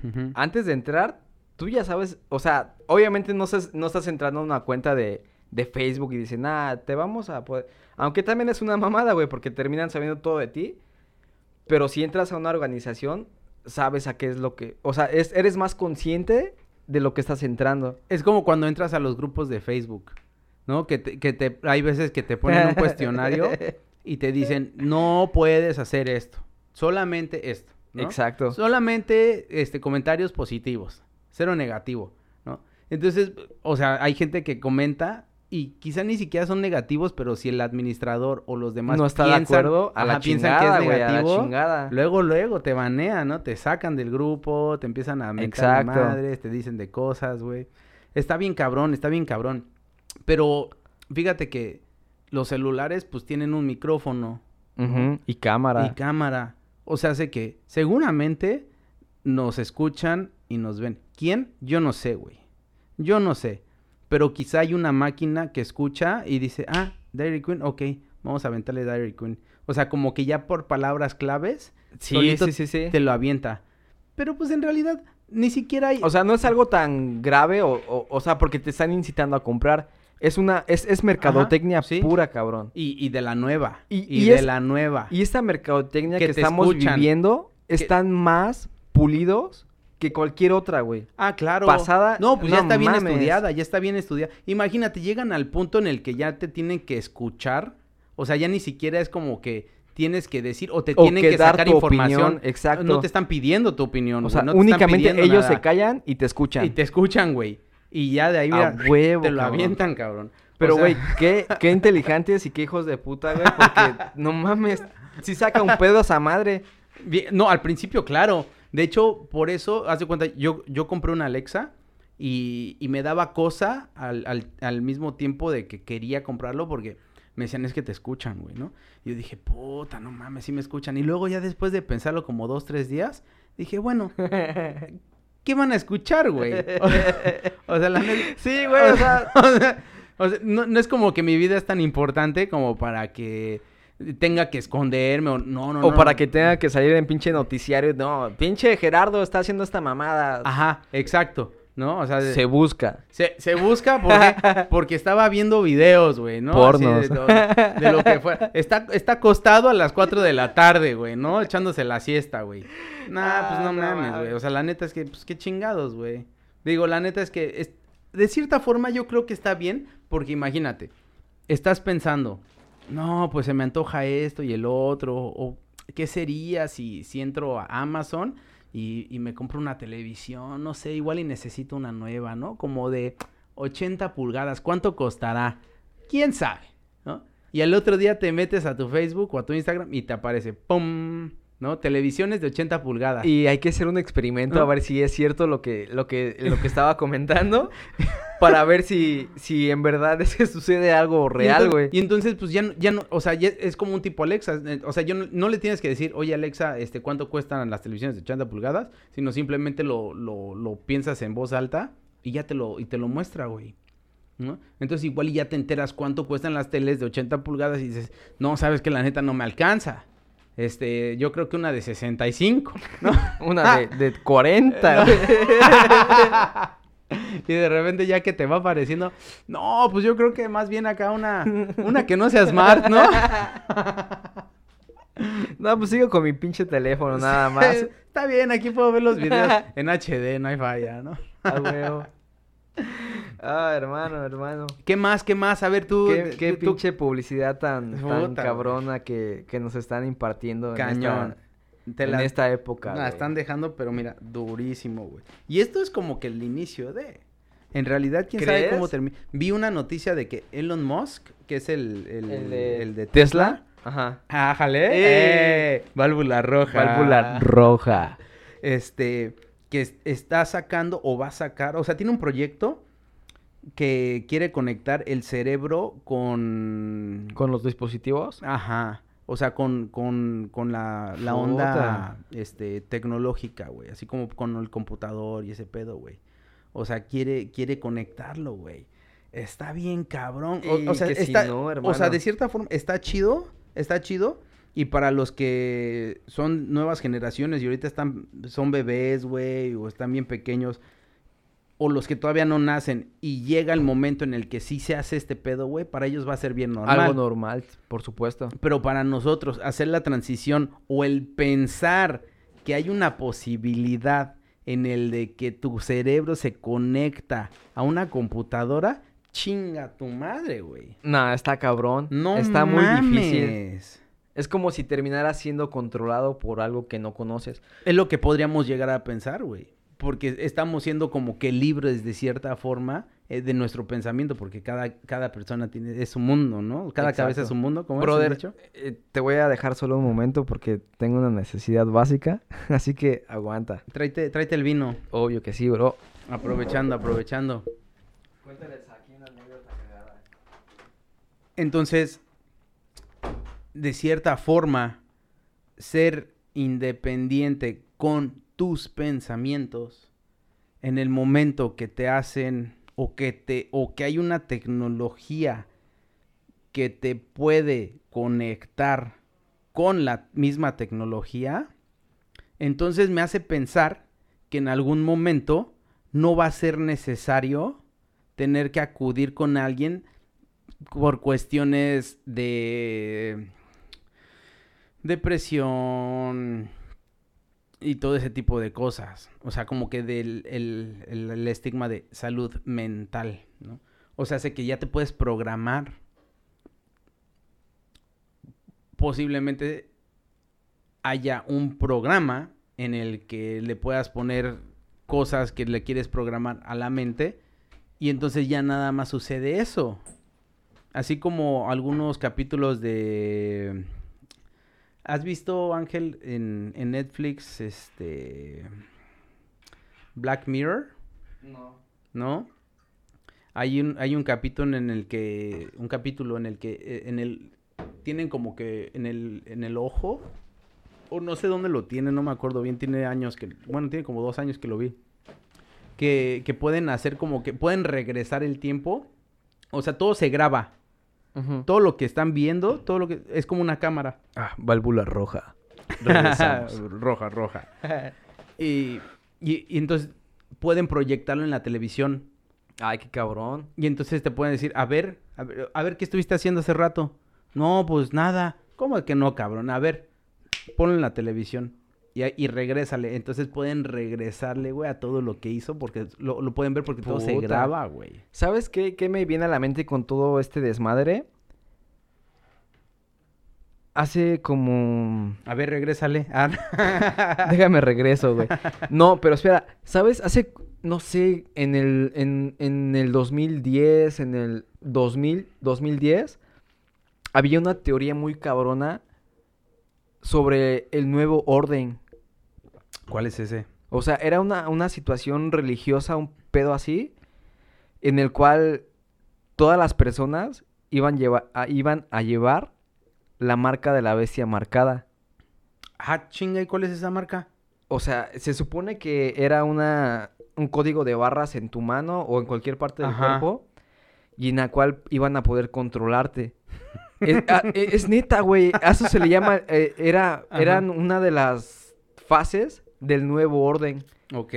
ujú. Antes de entrar, tú ya sabes. O sea, obviamente no, estás- no estás entrando a una cuenta de, de Facebook y dicen, ah, te vamos a poder. Aunque también es una mamada, güey, porque terminan sabiendo todo de ti. Pero si entras a una organización, sabes a qué es lo que. O sea, es, eres más consciente de lo que estás entrando. Es como cuando entras a los grupos de Facebook, ¿no? Que te, que te, hay veces que te ponen un cuestionario y te dicen, no puedes hacer esto, solamente esto. ¿no? Exacto. Solamente este, comentarios positivos, cero negativo, ¿no? Entonces, o sea, hay gente que comenta y quizá ni siquiera son negativos, pero si el administrador o los demás no está de piensan, acuerdo a la ajá, piensan que es güey, a la negativo, chingada. luego, luego te banean, ¿no? Te sacan del grupo, te empiezan a mentar Exacto. madres, te dicen de cosas, güey. Está bien cabrón, está bien cabrón. Pero fíjate que los celulares pues tienen un micrófono, Y cámara. y cámara. O sea, hace que seguramente nos escuchan y nos ven. ¿Quién? Yo no sé, güey. Yo no sé. Pero quizá hay una máquina que escucha y dice, ah, Dairy Queen, ok, vamos a aventarle Dairy Queen. O sea, como que ya por palabras claves sí, sí, sí, sí. te lo avienta. Pero pues en realidad ni siquiera hay... O sea, no es algo tan grave o, o, o sea, porque te están incitando a comprar. Es una, es, es mercadotecnia sí. pura, cabrón. y, y de la nueva. Y- Y, y de la nueva. Y esta mercadotecnia Que estamos escuchan. viviendo están más pulidos que cualquier otra, güey. Ah, claro. pasada, No, pues ya está bien estudiada, ya está bien estudiada. Imagínate, llegan al punto en el que ya te tienen que escuchar. O sea, ya ni siquiera es como que tienes que decir o te O tienen que dar sacar tu información. opinión, exacto. No te están pidiendo tu opinión. O güey, sea, no te están únicamente ellos nada. se callan y te escuchan. Y te escuchan, güey. Y ya de ahí, A huevo, te lo cabrón. avientan, cabrón. Pero, O sea, güey, qué, qué inteligentes y qué hijos de puta, güey, porque no mames, si saca un pedo a esa madre. Bien, no, al principio, claro. De hecho, por eso, haz de cuenta, yo, yo compré una Alexa y, y me daba cosa al, al, al mismo tiempo de que quería comprarlo porque me decían, es que te escuchan, güey, ¿no? Y yo dije, puta, no mames, sí me escuchan. Y luego ya después de pensarlo como dos, tres días, dije, bueno, ¿qué van a escuchar, güey? O, o sea, la. Sí, güey, o sea, o sea, o sea, no, no es como que mi vida es tan importante como para que tenga que esconderme o no, no, o no. para que tenga que salir en pinche noticiario. No, pinche Gerardo está haciendo esta mamada. Ajá, exacto, ¿no? O sea, Se busca. se, se busca porque, porque estaba viendo videos, güey, ¿no? Pornos. de, lo- de lo que fue. Está, está acostado a las 4 de la tarde, güey, ¿no? Echándose la siesta, güey. Nah, pues Ah, no mames. güey. O sea, la neta es que, pues qué chingados, güey. Digo, la neta es que, es- de cierta forma yo creo que está bien, porque imagínate, estás pensando, no, pues se me antoja esto y el otro, o qué sería si, si entro a Amazon y, y me compro una televisión, no sé, igual y necesito una nueva, ¿no? Como de 80 pulgadas, ¿cuánto costará? ¿Quién sabe? ¿No? Y al otro día te metes a tu Facebook o a tu Instagram y te aparece, ¡pum! ¿No? Televisiones de 80 pulgadas. Y hay que hacer un experimento a ver si es cierto lo que, lo que, lo que estaba comentando. para ver si, si en verdad es que sucede algo real, güey. Y entonces, pues ya no, ya no, o sea, ya es como un tipo Alexa. eh, O sea, yo no, no le tienes que decir, oye Alexa, este, ¿cuánto cuestan las televisiones de 80 pulgadas? Sino simplemente lo, lo, lo piensas en voz alta y ya te lo, y te lo muestra, güey. ¿No? Entonces igual y ya te enteras cuánto cuestan las teles de 80 pulgadas y dices, no, sabes que la neta no me alcanza. Este, yo creo que una de 65, ¿no? Una de, de 40, güey. y de repente ya que te va apareciendo, no, pues yo creo que más bien acá una, una que no sea smart, ¿no? No, pues sigo con mi pinche teléfono nada más. Está bien, aquí puedo ver los videos en HD, no hay falla, ¿no? A huevo. Ah, hermano, hermano. ¿Qué más, qué más? A ver, tú... Qué, qué tú- pinche publicidad tan, tan cabrona que, que nos están impartiendo en Cañón. esta, Te en la- esta época. La están dejando, pero mira, durísimo, güey. Y esto es como que el inicio de... En realidad, quién sabe cómo termina. Vi una noticia de que Elon Musk, que es el, el, El de, el de Tesla. Ajá. ¡Ájale! ¡Eh! ¡Eh! Válvula roja. Válvula roja. este, que es- está sacando o va a sacar, o sea, tiene un proyecto que quiere conectar el cerebro con... ¿Con los dispositivos? Ajá, o sea, con, con, con la, la onda, este, tecnológica, güey, así como con el computador y ese pedo, güey. O sea, quiere, quiere conectarlo, güey. Está bien cabrón. O, o sea, que si no, o sea, de cierta forma, está chido, está chido. Y para los que son nuevas generaciones y ahorita están, son bebés, güey, o están bien pequeños, o los que todavía no nacen, y llega el momento en el que sí se hace este pedo, güey, para ellos va a ser bien normal. Algo normal, por supuesto. Pero para nosotros, hacer la transición o el pensar que hay una posibilidad en el de que tu cerebro se conecta a una computadora, chinga tu madre, güey. No, está cabrón. No está muy difícil. Es como si terminara siendo controlado por algo que no conoces. Es lo que podríamos llegar a pensar, güey. Porque estamos siendo como que libres de cierta forma eh, de nuestro pensamiento, porque cada, cada persona tiene, es su mundo, ¿no? Cada cabeza es su mundo, como Brother, dicho. eh, te voy a dejar solo un momento porque tengo una necesidad básica, así que aguanta. Tráete, tráete el vino. Obvio que sí, bro. Aprovechando, aprovechando. Cuéntales aquí una anécdota cagada. Entonces, de cierta forma, ser independiente con tus pensamientos en el momento que te hacen o que te o que hay una tecnología que te puede conectar con la misma tecnología, entonces me hace pensar que en algún momento no va a ser necesario tener que acudir con alguien por cuestiones de depresión y todo ese tipo de cosas. O sea, como que del el, el- estigma de salud mental, ¿no? O sea, hace que ya te puedes programar. Posiblemente haya un programa en el que le puedas poner cosas que le quieres programar a la mente y entonces ya nada más sucede eso. Así como algunos capítulos de... ¿Has visto, Ángel, en, en Netflix, este... Black Mirror? No. ¿No? Hay un, hay un capítulo en el que... Un capítulo en el que... eh, En el... Tienen como que en el, en el ojo... O no sé dónde lo tienen, no me acuerdo bien. Tiene años que... Bueno, tiene como dos años que lo vi. Que, que pueden hacer como que... Pueden regresar el tiempo. O sea, todo se graba. Todo lo que están viendo, todo lo que... Es como una cámara. Ah, válvula roja. Regresamos. roja, roja. y, y, y entonces pueden proyectarlo en la televisión. Ay, qué cabrón. Y entonces te pueden decir, a ver, a ver, a ver, ¿qué estuviste haciendo hace rato? No, pues nada. ¿Cómo que no, cabrón? A ver, ponlo en la televisión. Y, y regrésale. Entonces pueden regresarle, güey, a todo lo que hizo porque lo, lo pueden ver porque todo se graba, güey. ¿Sabes qué, qué me viene a la mente con todo este desmadre? Hace como... A ver, regrésale. Ah, Déjame regreso, güey. No, pero espera, ¿sabes? Hace, no sé, en el, en, en el 2010, en el 2000, 2010, había una teoría muy cabrona sobre el nuevo orden. ¿Cuál es ese? O sea, era una, una situación religiosa, un pedo así, en el cual todas las personas iban, lleva- a, iban a llevar la marca de la bestia marcada. Ah, chinga, ¿y cuál es esa marca? O sea, se supone que era una, un código de barras en tu mano o en cualquier parte del Ajá. cuerpo y en la cual iban a poder controlarte. es, ah, e- es neta, güey. A eso se le llama. eh, era, Ajá. eran una de las fases del nuevo orden. Ok.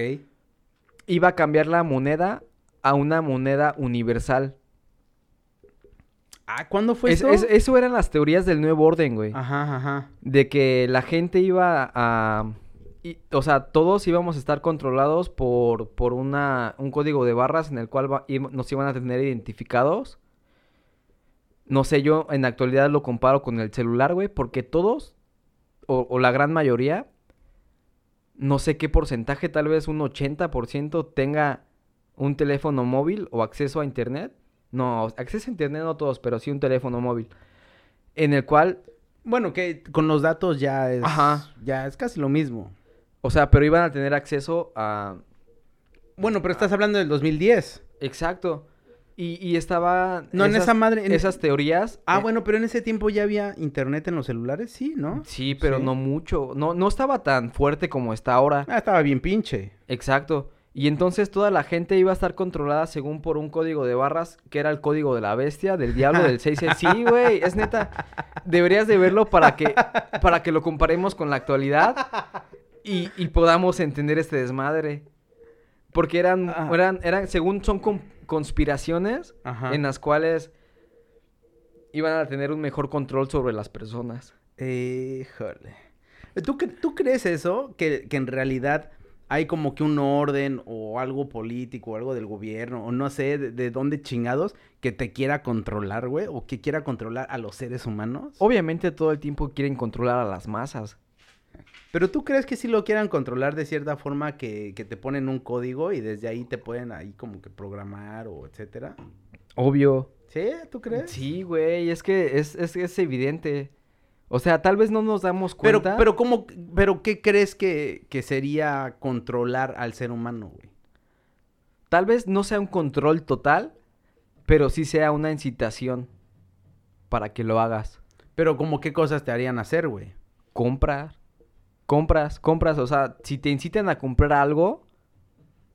Iba a cambiar la moneda a una moneda universal. Ah, ¿cuándo fue Es- eso? es- eso eran las teorías del nuevo orden, güey. Ajá, ajá. de que la gente iba a... y- o sea, todos íbamos a estar controlados por, por una, un código de barras en el cual va- nos iban a tener identificados. No sé, yo en la actualidad lo comparo con el celular, güey, porque todos, o, o la gran mayoría, no sé qué porcentaje, tal vez un 80% tenga un teléfono móvil o acceso a internet. No, acceso a internet no todos, pero sí un teléfono móvil. En el cual Bueno, que con los datos ya es. Ajá. Ya es casi lo mismo. O sea, pero iban a tener acceso a... Bueno, pero estás hablando del 2010. Exacto. Y, y estaba... No, en esa madre- en- Esas teorías... Ah, eh, bueno, pero en ese tiempo ya había internet en los celulares, sí, ¿no? Sí, pero Sí. no mucho. No, no estaba tan fuerte como está ahora. Ah, estaba bien pinche. Exacto. Y entonces toda la gente iba a estar controlada según por un código de barras, que era el código de la bestia, del diablo, del 6. Sí, güey, es neta. Deberías de verlo para que, para que lo comparemos con la actualidad y, y podamos entender este desmadre. Porque eran, Ah. eran, eran, según son con- conspiraciones Ajá. en las cuales iban a tener un mejor control sobre las personas. Híjole. ¿Tú, ¿Tú crees eso? Que, que en realidad hay como que un orden o algo político o algo del gobierno o no sé de, de dónde chingados que te quiera controlar, güey, o que quiera controlar a los seres humanos. Obviamente todo el tiempo quieren controlar a las masas. Pero tú crees que sí lo quieran controlar de cierta forma que, que te ponen un código y desde ahí te pueden ahí como que programar o etcétera. Obvio. ¿Sí? ¿Tú crees? Sí, güey, es que es, es, es evidente. O sea, tal vez no nos damos Pero, cuenta. pero ¿cómo, pero qué crees que, que sería controlar al ser humano, güey? Tal vez no sea un control total, pero sí sea una incitación para que lo hagas. Pero como qué cosas te harían hacer, güey. Comprar. Compras, compras. O sea, si te incitan a comprar algo,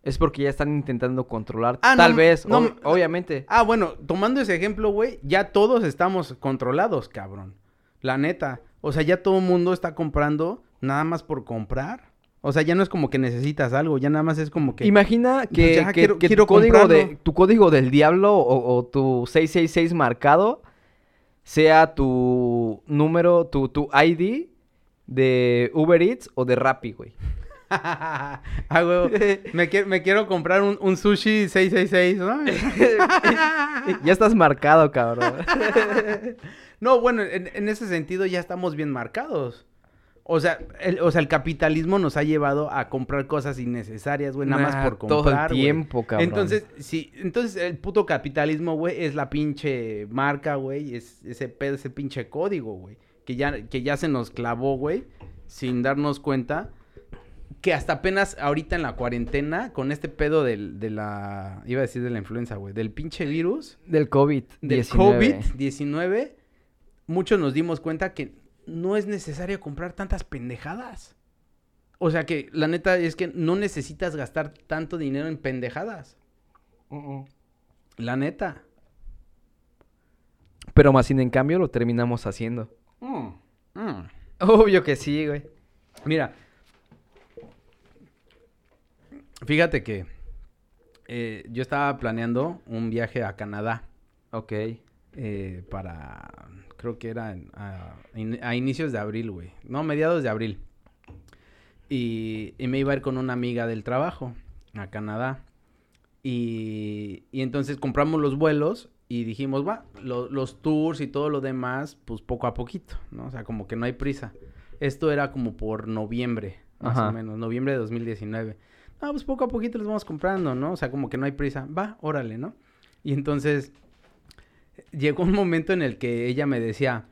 es porque ya están intentando controlar. Ah, Tal no, vez, no, ob- obviamente. Ah, bueno, tomando ese ejemplo, güey, ya todos estamos controlados, cabrón. La neta. O sea, ya todo el mundo está comprando nada más por comprar. O sea, ya no es como que necesitas algo, ya nada más es como que... Imagina que, ya que- quiero- que quiero tu, código de, tu código del diablo o, o tu 666 marcado sea tu número, tu, tu ID de Uber Eats o de Rappi, güey. ah, güey, me, qui- me quiero comprar un, un sushi 666, ¿no? ya estás marcado, cabrón. No, bueno, en, en ese sentido ya estamos bien marcados. O sea, el, o sea, el capitalismo nos ha llevado a comprar cosas innecesarias, güey, nada Nah, más por todo el comprar. güey. tiempo, cabrón. Entonces, sí, entonces el puto capitalismo, güey, es la pinche marca, güey, es ese pedo, ese pinche código, güey, que ya, que ya se nos clavó, güey, sin darnos cuenta. Que hasta apenas ahorita en la cuarentena, con este pedo del, de la, iba a decir de la influenza, güey, del pinche virus, Del COVID. del 19. COVID-19, muchos nos dimos cuenta que no es necesario comprar tantas pendejadas. O sea que la neta es que no necesitas gastar tanto dinero en pendejadas. La neta. Pero más sin en cambio lo terminamos haciendo. Mm, mm. Obvio que sí, güey. Mira. Fíjate que eh, yo estaba planeando un viaje a Canadá. Ok. eh, para, creo que era a, a inicios de abril, güey. No, mediados de abril. Y, y me iba a ir con una amiga del trabajo a Canadá. Y, y entonces compramos los vuelos y dijimos, va, lo- los tours y todo lo demás, pues poco a poquito, ¿no? O sea, como que no hay prisa. Esto era como por noviembre, más Ajá. o menos, noviembre de 2019. Ah, pues poco a poquito los vamos comprando, ¿no? O sea, como que no hay prisa. Va, órale, ¿no? Y entonces llegó un momento en el que ella me decía,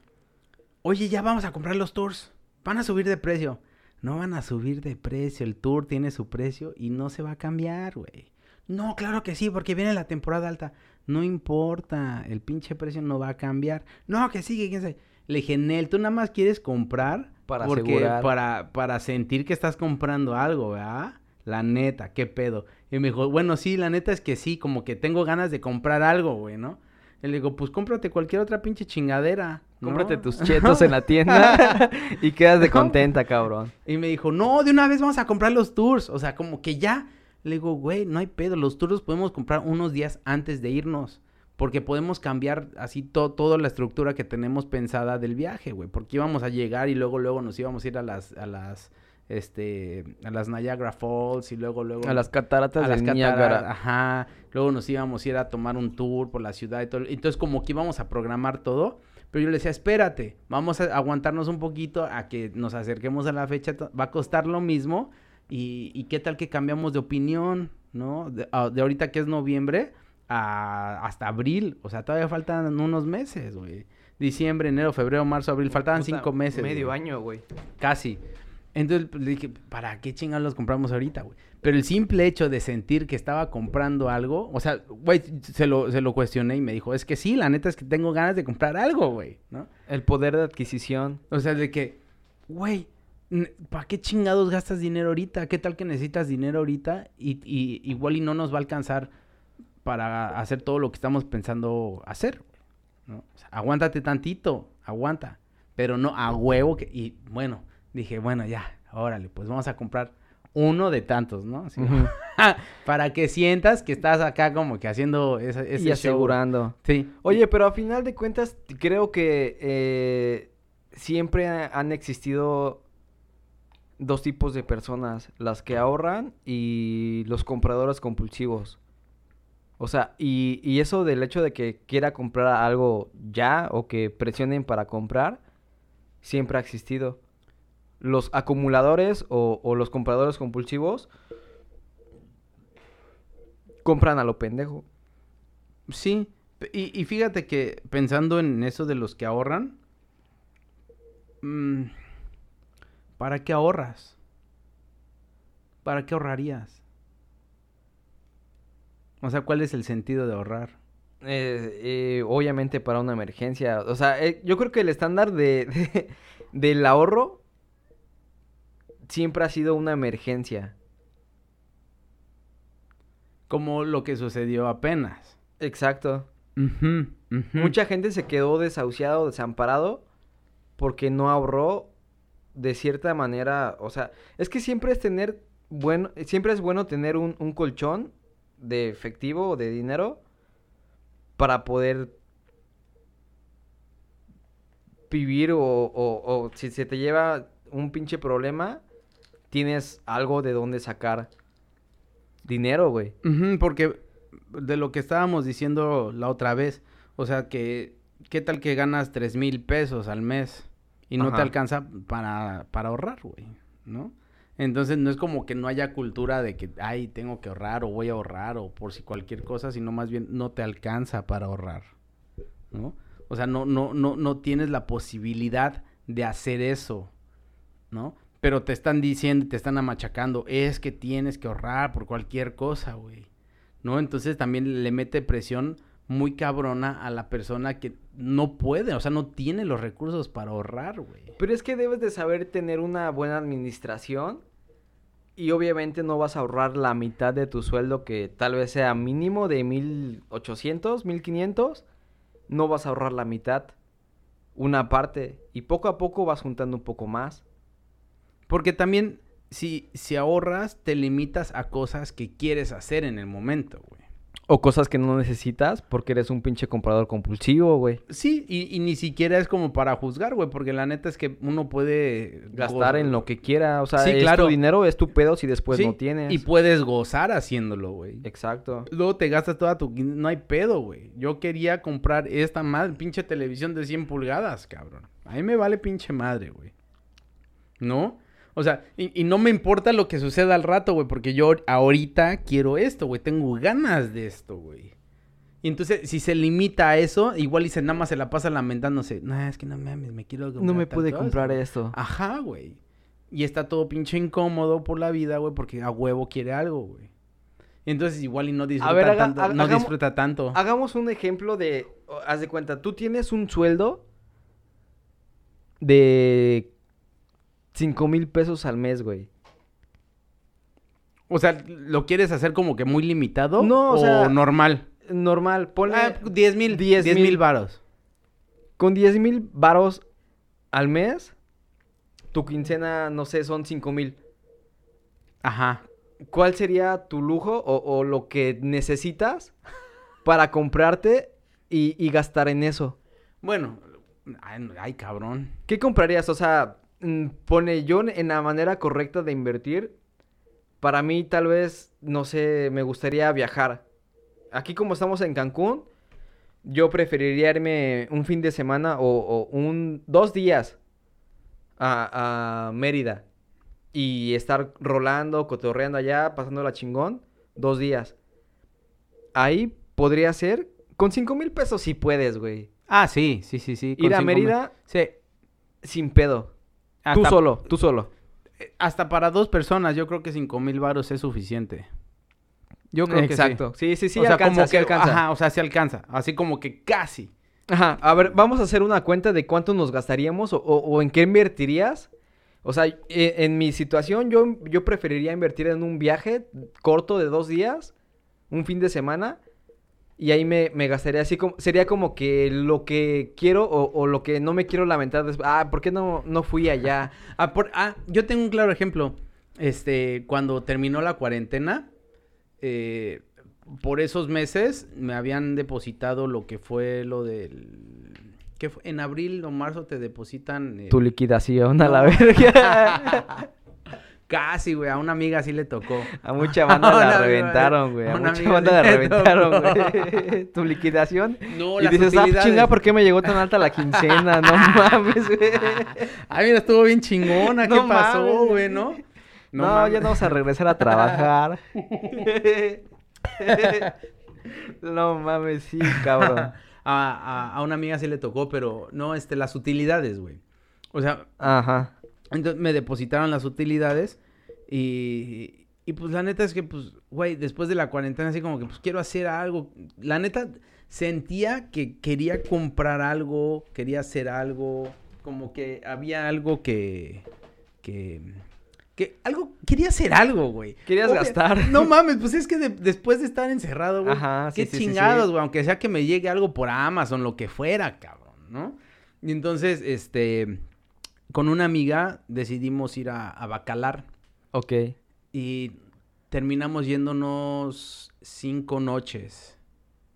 oye, ya vamos a comprar los tours, van a subir de precio. No van a subir de precio, el tour tiene su precio y no se va a cambiar, güey. No, claro que sí, porque viene la temporada alta. No importa, el pinche precio no va a cambiar. No, que sigue, quién sabe. Le dije, Nel, tú nada más quieres comprar Para porque asegurar. para, para sentir que estás comprando algo, ¿verdad? La neta, qué pedo. Y me dijo, bueno, sí, la neta es que sí, como que tengo ganas de comprar algo, güey, ¿no? Y le digo, pues cómprate cualquier otra pinche chingadera. ¿no?" Cómprate tus chetos en la tienda y quedas de contenta, cabrón. Y me dijo, no, de una vez vamos a comprar los tours. O sea, como que ya. Le digo, güey, no hay pedo. Los tours los podemos comprar unos días antes de irnos. Porque podemos cambiar así to- toda la estructura que tenemos pensada del viaje, güey. Porque íbamos a llegar y luego, luego nos íbamos a ir a las, a las, este, a las Niagara Falls y luego, luego. A las cataratas a de las Niágara. cataratas, ajá. Luego nos íbamos a ir a tomar un tour por la ciudad y todo. Entonces, como que íbamos a programar todo. Pero yo le decía, espérate, vamos a aguantarnos un poquito a que nos acerquemos a la fecha. Va a costar lo mismo. Y, y qué tal que cambiamos de opinión, ¿no? De, a- de ahorita que es noviembre a, hasta abril. O sea, todavía faltan unos meses, güey. Diciembre, enero, febrero, marzo, abril. Faltaban Puta, cinco meses. Medio güey. año, güey. Casi. Entonces pues, le dije, ¿para qué chingados los compramos ahorita, güey? Pero el simple hecho de sentir que estaba comprando algo, o sea, güey, se lo, se lo cuestioné y me dijo, es que sí, la neta es que tengo ganas de comprar algo, güey, ¿no? El poder de adquisición. O sea, de que, güey, ¿para qué chingados gastas dinero ahorita? ¿Qué tal que necesitas dinero ahorita? Y, y igual y no nos va a alcanzar para hacer todo lo que estamos pensando hacer, güey, ¿no? O sea, aguántate tantito, aguanta. Pero no a huevo que... Y bueno, dije, bueno, ya, órale, pues vamos a comprar uno de tantos, ¿no? Así, para que sientas que estás acá como que haciendo esa- ese y show. asegurando. Sí. Oye, pero a final de cuentas, creo que eh, siempre ha- han existido dos tipos de personas, las que ahorran y los compradores compulsivos. O sea, y, y eso del hecho de que quiera comprar algo ya o que presionen para comprar, siempre ha existido. Los acumuladores o, los compradores compulsivos compran a lo pendejo. Sí, y, y fíjate que pensando en eso de los que ahorran, mm, ¿para qué ahorras? ¿Para qué ahorrarías? O sea, ¿cuál es el sentido de ahorrar? Eh, eh, obviamente para una emergencia. O sea, eh, yo creo que el estándar de, de- del ahorro siempre ha sido una emergencia. Como lo que sucedió apenas. Exacto. Mucha gente se quedó desahuciado, desamparado, porque no ahorró de cierta manera. O sea, es que siempre es tener bueno, siempre es bueno tener un, un colchón de efectivo o de dinero para poder vivir o, o- o si se te lleva un pinche problema, tienes algo de donde sacar dinero, güey. Porque de lo que estábamos diciendo la otra vez, o sea que, ¿qué tal que ganas tres mil pesos al mes y no te alcanza para, para ahorrar, güey? ¿No? Entonces no es como que no haya cultura de que, ay, tengo que ahorrar o voy a ahorrar o por si cualquier cosa, sino más bien no te alcanza para ahorrar, ¿no? O sea, no, no, no, no tienes la posibilidad de hacer eso, ¿no? Pero te están diciendo, te están amachacando, es que tienes que ahorrar por cualquier cosa, güey. ¿No? Entonces también le mete presión muy cabrona a la persona que no puede, o sea, no tiene los recursos para ahorrar, güey. Pero es que debes de saber tener una buena administración y obviamente no vas a ahorrar la mitad de tu sueldo que tal vez sea mínimo de 1800, 1500, no vas a ahorrar la mitad, una parte y poco a poco vas juntando un poco más. Porque también si, si ahorras, te limitas a cosas que quieres hacer en el momento, güey. O cosas que no necesitas porque eres un pinche comprador compulsivo, güey. Sí, y, y ni siquiera es como para juzgar, güey, porque la neta es que uno puede Gastar en lo que quiera, o sea, Sí, es claro. tu dinero, es tu pedo si después Sí, no tienes. Y puedes gozar haciéndolo, güey. Exacto. Luego te gastas toda tu... No hay pedo, güey. Yo quería comprar esta madre, pinche televisión de 100 pulgadas, cabrón. A mí me vale pinche madre, güey. ¿No? O sea, y, y no me importa lo que suceda al rato, güey, porque yo ahorita quiero esto, güey. Tengo ganas de esto, güey. Y entonces, si se limita a eso, igual y se nada más se la pasa lamentándose. No, es que no mames, me quiero comprar No me pude comprar güey". esto. Ajá, güey. Y está todo pinche incómodo por la vida, güey, porque a huevo quiere algo, güey. Y entonces igual y no disfruta ver, haga- tanto. haga- no hagamos- disfruta tanto. Hagamos un ejemplo de, haz de cuenta, tú tienes un sueldo de 5 mil pesos al mes, güey. O sea, ¿lo quieres hacer como que muy limitado? No, o o sea, normal. Normal, ponle Ah, 10 mil. 10 10 mil. varos. con 10 mil varos al mes, tu quincena, no sé, son 5 mil. Ajá. ¿Cuál sería tu lujo o, o lo que necesitas para comprarte y, y gastar en eso? Bueno. Ay, ay, cabrón. ¿Qué comprarías? O sea, pone yo en la manera correcta de invertir. Para mí, tal vez, no sé, me gustaría viajar. Aquí como estamos en Cancún, yo preferiría irme un fin de semana o, o un dos días a, a Mérida y estar rolando, cotorreando allá, pasándola chingón, dos días. Ahí podría ser, con cinco mil pesos si puedes, güey. Ah, sí, sí, sí, sí. con Ir a. Mérida Sí. sin pedo. Tú solo, tú solo. eh, Hasta para dos personas, yo creo que 5 mil varos es suficiente. Yo creo Exacto. que sí. Sí, sí, sí, o sea, alcanza, como sí que, alcanza. Ajá, o sea, sí alcanza. Así como que casi. Ajá, a ver, vamos a hacer una cuenta de cuánto nos gastaríamos o, o- o en qué invertirías. O sea, e- en mi situación yo, yo preferiría invertir en un viaje corto de dos días, un fin de semana, y ahí me, me gastaría así como, sería como que lo que quiero o, o lo que no me quiero lamentar después. Ah, ¿por qué no, no fui allá? Ah, por- ah, yo tengo un claro ejemplo. Este, cuando terminó la cuarentena, eh, por esos meses me habían depositado lo que fue lo del... ¿Qué fue? En abril o marzo te depositan... eh, Tu liquidación a la verga. Casi, güey, a una amiga sí le tocó. A mucha banda la reventaron, güey. a mucha banda la reventaron, güey. Tu liquidación. No, y las dices, ah, utilidades. chinga, ¿por qué me llegó tan alta la quincena? No mames, güey. Ay, mira, estuvo bien chingona. ¿Qué No pasó, güey, no? No, ya no vamos a regresar a trabajar. no mames, sí, cabrón. A, a, a una amiga sí le tocó, pero no, este, las utilidades, güey. O sea, Ajá. Entonces me depositaron las utilidades y, y pues la neta es que, pues, güey, después de la cuarentena así como que, pues, quiero hacer algo. La neta sentía que quería comprar algo, quería hacer algo, como que había algo que, que, que algo, quería hacer algo, güey. Querías gastar. No mames, pues es que de- después de estar encerrado, güey, Ajá, sí, qué sí, chingados, güey, aunque sea que me llegue algo por Amazon, lo que fuera, cabrón, ¿no? Y entonces, este, con una amiga decidimos ir a, a Bacalar Ok. y terminamos yéndonos cinco noches,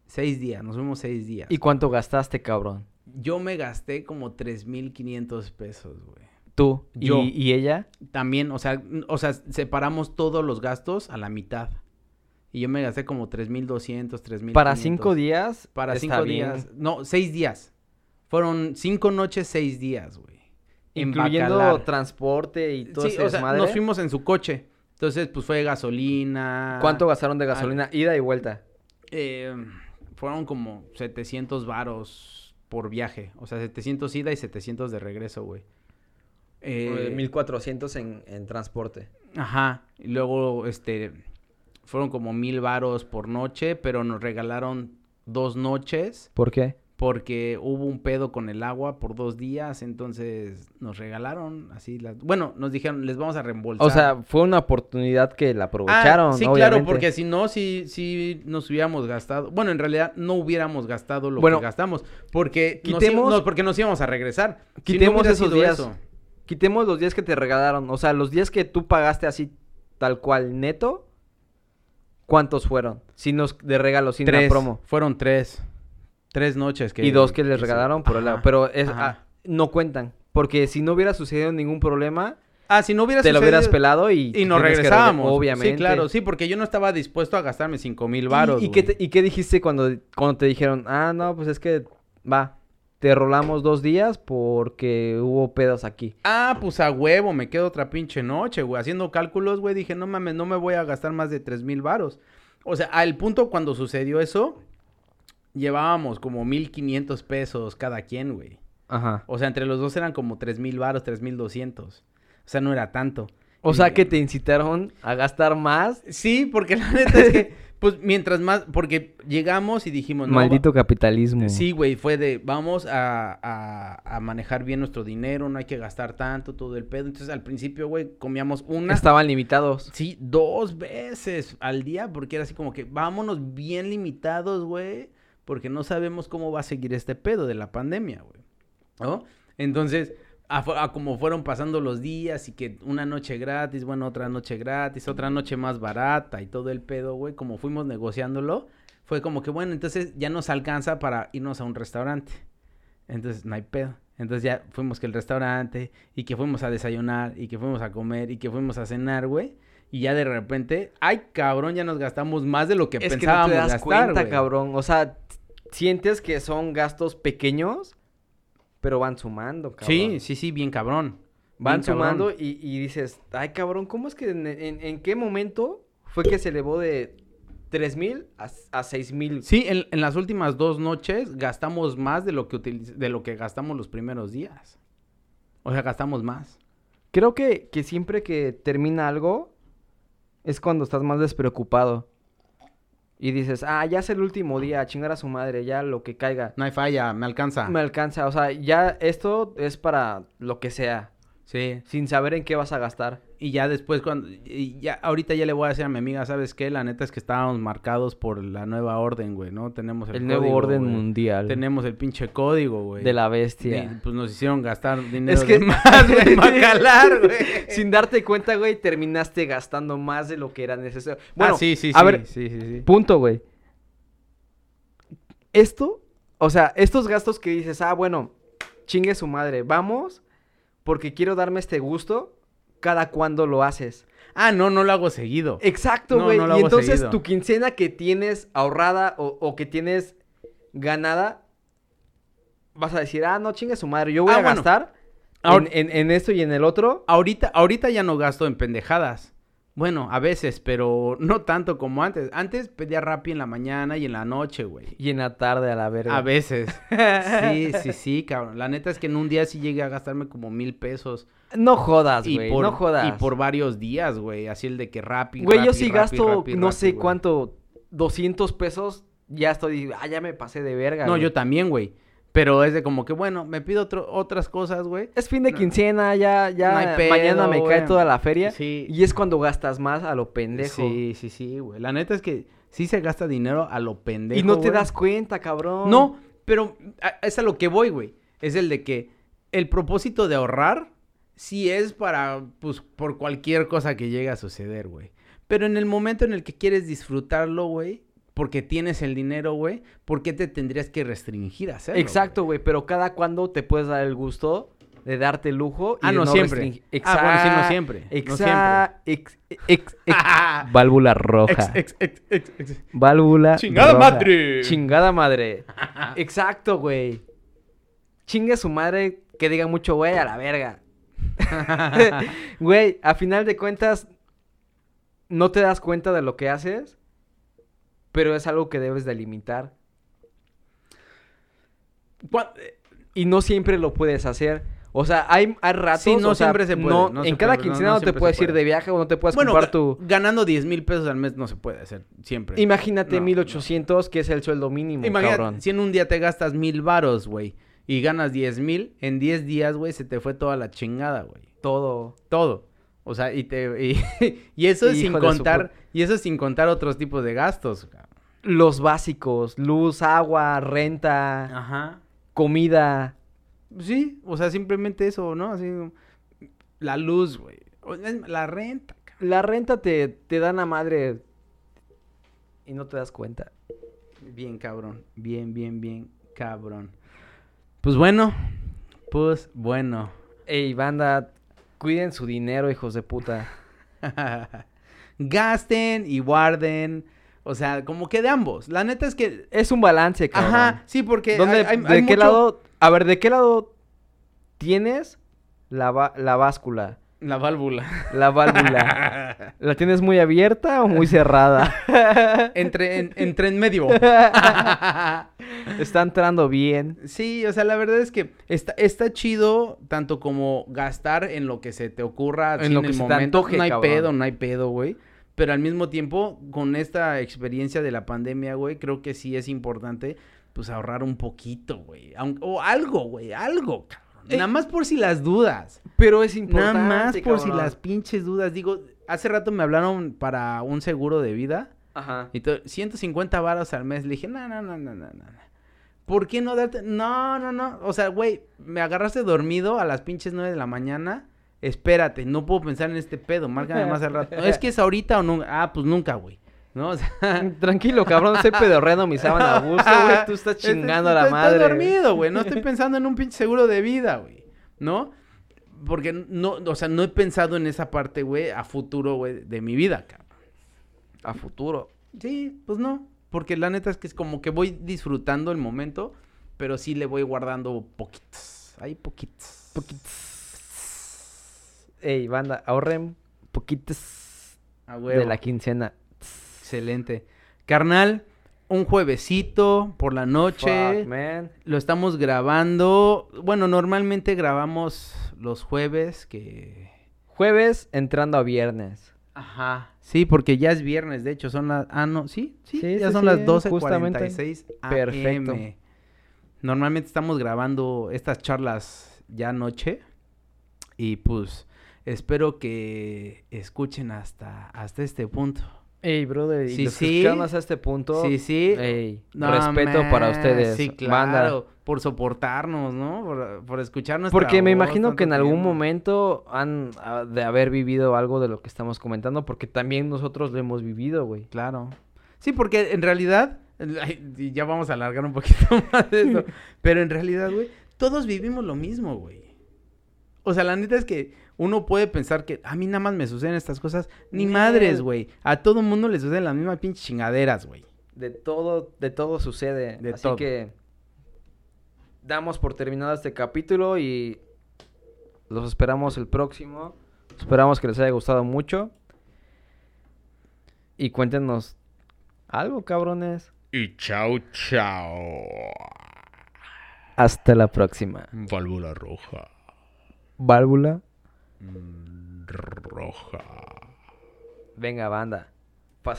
seis días, nos fuimos seis días. ¿Y cuánto gastaste, cabrón? Yo me gasté como 3.500 pesos, güey. Tú. Yo. ¿Y, y ella? También, o sea, o sea, separamos todos los gastos a la mitad. Y yo me gasté como 3.200, 3.500. Para cinco días. Para está cinco bien. días. No, seis días. Fueron cinco noches, seis días, güey. En Incluyendo Bacalar. transporte y todo Sí, ese o sea, desmadre. nos fuimos en su coche. Entonces, pues fue gasolina. ¿Cuánto gastaron de gasolina? Ida y vuelta. Eh, fueron como 700 varos por viaje. O sea, 700 ida y 700 de regreso, güey. Eh, 1400 en, en transporte. Ajá. Y luego, este, fueron como mil varos por noche, pero nos regalaron dos noches ¿Por qué? Porque hubo un pedo con el agua por dos días, entonces nos regalaron así las... Bueno, nos dijeron, les vamos a reembolsar. O sea, fue una oportunidad que la aprovecharon, Ah, sí, obviamente. claro, porque si no, si, si nos hubiéramos gastado, bueno, en realidad no hubiéramos gastado lo Bueno, que gastamos, porque nos, quitemos- í- no, porque nos íbamos a regresar. Si no quitemos esos días. eso. Quitemos los días que te regalaron. O sea, los días que tú pagaste así, tal cual, neto. ¿Cuántos fueron? Si nos de regalo, sin la promo. fueron tres, tres noches que... y dos que les regalaron por el lado. Pero es, ah, no cuentan. Porque si no hubiera sucedido ningún problema, Ah, si no hubiera te lo hubieras pelado y... Y nos regre- regresábamos. Obviamente. Sí, claro, sí, porque yo no estaba dispuesto a gastarme cinco mil ¿Y- varos. ¿Y, qué te- ¿Y qué dijiste cuando, cuando te dijeron, ah, no, pues es que va, te rolamos dos días porque hubo pedos aquí? Ah, pues a huevo, me quedo otra pinche noche, güey. Haciendo cálculos, güey, dije, no mames, no me voy a gastar más de tres mil varos. O sea, al punto cuando sucedió eso, llevábamos como mil quinientos pesos cada quien, güey. Ajá. O sea, entre los dos eran como tres mil varos, tres mil doscientos. O sea, no era tanto. O Y- sea que te incitaron a gastar más. Sí, porque la neta es que, pues, mientras más, porque llegamos y dijimos, no, Maldito capitalismo. Sí, güey, fue de vamos a, a- a manejar bien nuestro dinero, no hay que gastar tanto, todo el pedo. Entonces al principio, güey, comíamos una, Estaban limitados. sí, dos veces al día, porque era así como que vámonos bien limitados, güey, porque no sabemos cómo va a seguir este pedo de la pandemia, güey. ¿No? Entonces, a, como fueron pasando los días y que una noche gratis, bueno, otra noche gratis, otra noche más barata y todo el pedo, güey, como fuimos negociándolo, fue como que, bueno, entonces ya nos alcanza para irnos a un restaurante. Entonces, no hay pedo. Entonces ya fuimos que el restaurante y que fuimos a desayunar y que fuimos a comer y que fuimos a cenar, güey. Y ya de repente, ay, cabrón, ya nos gastamos más de lo que es que no pensábamos te das gastar, cuenta, güey. cabrón. O sea, sientes que son gastos pequeños, pero van sumando, cabrón. Sí, sí, sí, bien cabrón. Van Bien cabrón. sumando y, y dices, ay, cabrón, ¿cómo es que en, en- en qué momento fue que se elevó de 3 mil a, a 6 mil? Sí, en, en las últimas dos noches gastamos más de lo que de lo que gastamos los primeros días. O sea, gastamos más. Creo que, que siempre que termina algo es cuando estás más despreocupado. Y dices, ah, ya es el último día, chingar a su madre, ya lo que caiga. No hay falla, me alcanza. Me alcanza, o sea, ya esto es para lo que sea, Sí. sin saber en qué vas a gastar. Y ya después cuando y ya ahorita ya le voy a decir a mi amiga, ¿sabes qué? La neta es que estábamos marcados por la nueva orden, güey, ¿no? Tenemos el, El, nuevo orden güey. mundial Tenemos el pinche código, güey. de la bestia. pues nos hicieron gastar dinero Es que de más, güey, Bacalar, güey. Sin darte cuenta, güey, terminaste gastando más de lo que era necesario. Bueno, ah, sí, sí, a sí, ver, sí, sí, sí. punto, güey. Esto, o sea, estos gastos que dices, ah, bueno, chingue su madre, vamos, porque quiero darme este gusto, cada cuándo lo haces. Ah, no, no lo hago seguido. Exacto, güey. no y entonces seguido. tu quincena que tienes ahorrada o, o que tienes ganada, vas a decir, ah, no chingue su madre, yo voy Ah, a bueno. gastar en, en- en esto y en el otro. Ahorita, ahorita ya no gasto en pendejadas. Bueno, a veces, pero no tanto como antes. Antes pedía Rappi en la mañana y en la noche, güey. Y en la tarde a la verga. A veces. Sí, sí, sí, cabrón. La neta es que en un día sí llegué a gastarme como mil pesos. No jodas, güey. No jodas. y por varios días, güey. Así el de que Rappi, Güey, yo sí gasto Rappi, no Rappi, sé güey. cuánto, 200 pesos, ya estoy, ah, ya me pasé de verga. No, güey. yo también, güey. Pero es de como que, bueno, me pido otro- otras cosas, güey. Es fin de No. quincena, ya, ya, No hay pedo, mañana me cae toda la feria. Sí. Y es cuando gastas más a lo pendejo. Sí, sí, sí, güey. La neta es que sí se gasta dinero a lo pendejo, y no te güey. das cuenta, cabrón. No, pero a- es a lo que voy, güey. Es el de que el propósito de ahorrar sí es para, pues, por cualquier cosa que llegue a suceder, güey. Pero en el momento en el que quieres disfrutarlo, güey, porque tienes el dinero, güey, ¿por qué te tendrías que restringir a hacerlo? Exacto, güey, pero cada cuando te puedes dar el gusto de darte lujo. Y Ah, de no siempre. restringir- Ah, bueno, sí, no Exa- siempre, no válvula roja. Ex, ex, ex. Válvula. ¡Chingada roja. madre! Chingada madre. Exacto, güey. Chingue su madre que diga mucho, güey, a la verga. Güey, a final de cuentas, no te das cuenta de lo que haces, pero es algo que debes de limitar. Cua- Y no siempre lo puedes hacer. O sea, hay, hay ratos. Sí, no o sea, siempre se puede, no- no se en cada puede, quincena no no, te puedes ir de viaje o no te puedes Bueno, comprar tu. ganando 10 mil pesos al mes no se puede hacer siempre. Imagínate No, 1800, que es el sueldo mínimo, Imagínate, cabrón. si en un día te gastas mil varos, güey, y ganas 10 mil, en 10 días, güey, se te fue toda la chingada, güey. Todo. Todo. O sea, y te y, y eso sin de su contar y eso sin contar otros tipos de gastos. cabrón. Los básicos: luz, agua, renta, Ajá. comida. Sí, o sea, simplemente eso, ¿no? Así la luz, güey. La renta, cabrón. La renta te, te dan a madre y no te das cuenta. Bien cabrón, bien, bien, bien cabrón. Pues bueno, pues bueno. Ey, banda, cuiden su dinero, hijos de puta. Gasten y guarden. O sea, como que de ambos. La neta es que. Es un balance, cabrón. Ajá, sí, porque. ¿Dónde- hay- hay- ¿De hay qué mucho- lado? A ver, ¿de qué lado tienes la, la báscula? La válvula. La válvula. ¿La tienes muy abierta o muy cerrada? entre, en, entre en medio. Está entrando bien. sí, o sea, la verdad es que está, está chido tanto como gastar en lo que se te ocurra. En lo que se te momento. antoje, No hay cabrón. pedo, no hay pedo, güey. Pero al mismo tiempo, con esta experiencia de la pandemia, güey, creo que sí es importante, pues, ahorrar un poquito, güey. O algo, güey, algo, cabrón. Eh, Nada más por si las dudas. Pero es importante. Nada más por si las pinches dudas. Digo, hace rato me hablaron para un seguro de vida. Ajá. Y to- 150 varos al mes. Le dije, no, no, no, no, no, no. no. ¿Por qué no darte? No, no, no. O sea, güey, me agarraste dormido a las pinches 9 de la mañana. Espérate, no puedo pensar en este pedo. Márcame más al rato. No, es que es ahorita o nunca. Ah, pues nunca, güey. ¿No? O sea, Tranquilo, cabrón, estoy pedorreando mi sábana a gusto, güey. Tú estás chingando a la madre. Estoy dormido, güey. No estoy pensando en un pinche seguro de vida, güey. ¿No? Porque no, o sea, no he pensado en esa parte, güey, a futuro, güey, de mi vida, cabrón. A futuro. Sí, pues no. Porque la neta es que es como que voy disfrutando el momento, pero sí le voy guardando poquitos. Hay poquitos. Ey, banda, ahorren poquitos de la quincena. Excelente. Carnal, un juevesito por la noche. Fuck, man. Lo estamos grabando. Bueno, normalmente grabamos los jueves que... Jueves entrando a viernes. Ajá. Sí, porque ya es viernes, de hecho, son las... Ah, no, sí, sí, Sí, ya sí, son sí, las justamente. 12.46 AM. Perfecto. Normalmente estamos grabando estas charlas ya anoche y pues espero que escuchen hasta, hasta este punto. Ey, brother, y Sí, los que sí. escucharon hasta este punto. Sí, sí. Ey, No, respeto para ustedes. Sí, banda. claro. Por soportarnos, ¿no? Por, por escuchar nuestra Porque me voz imagino que en algún tiempo. momento han ah, de haber vivido algo de lo que estamos comentando, porque también nosotros lo hemos vivido, güey. Claro. Sí, porque en realidad, ya vamos a alargar un poquito más de esto, pero en realidad, güey, todos vivimos lo mismo, güey. O sea, la neta es que uno puede pensar que a mí nada más me suceden estas cosas. Ni Nel. madres, güey. A todo mundo le suceden las mismas pinches chingaderas, güey. De todo, de todo sucede. De Así todo. que damos por terminado este capítulo y los esperamos el próximo. Esperamos que les haya gustado mucho. Y cuéntenos algo, cabrones. Y chao, chao. Hasta la próxima. Válvula roja. Válvula. Roja. Venga, banda.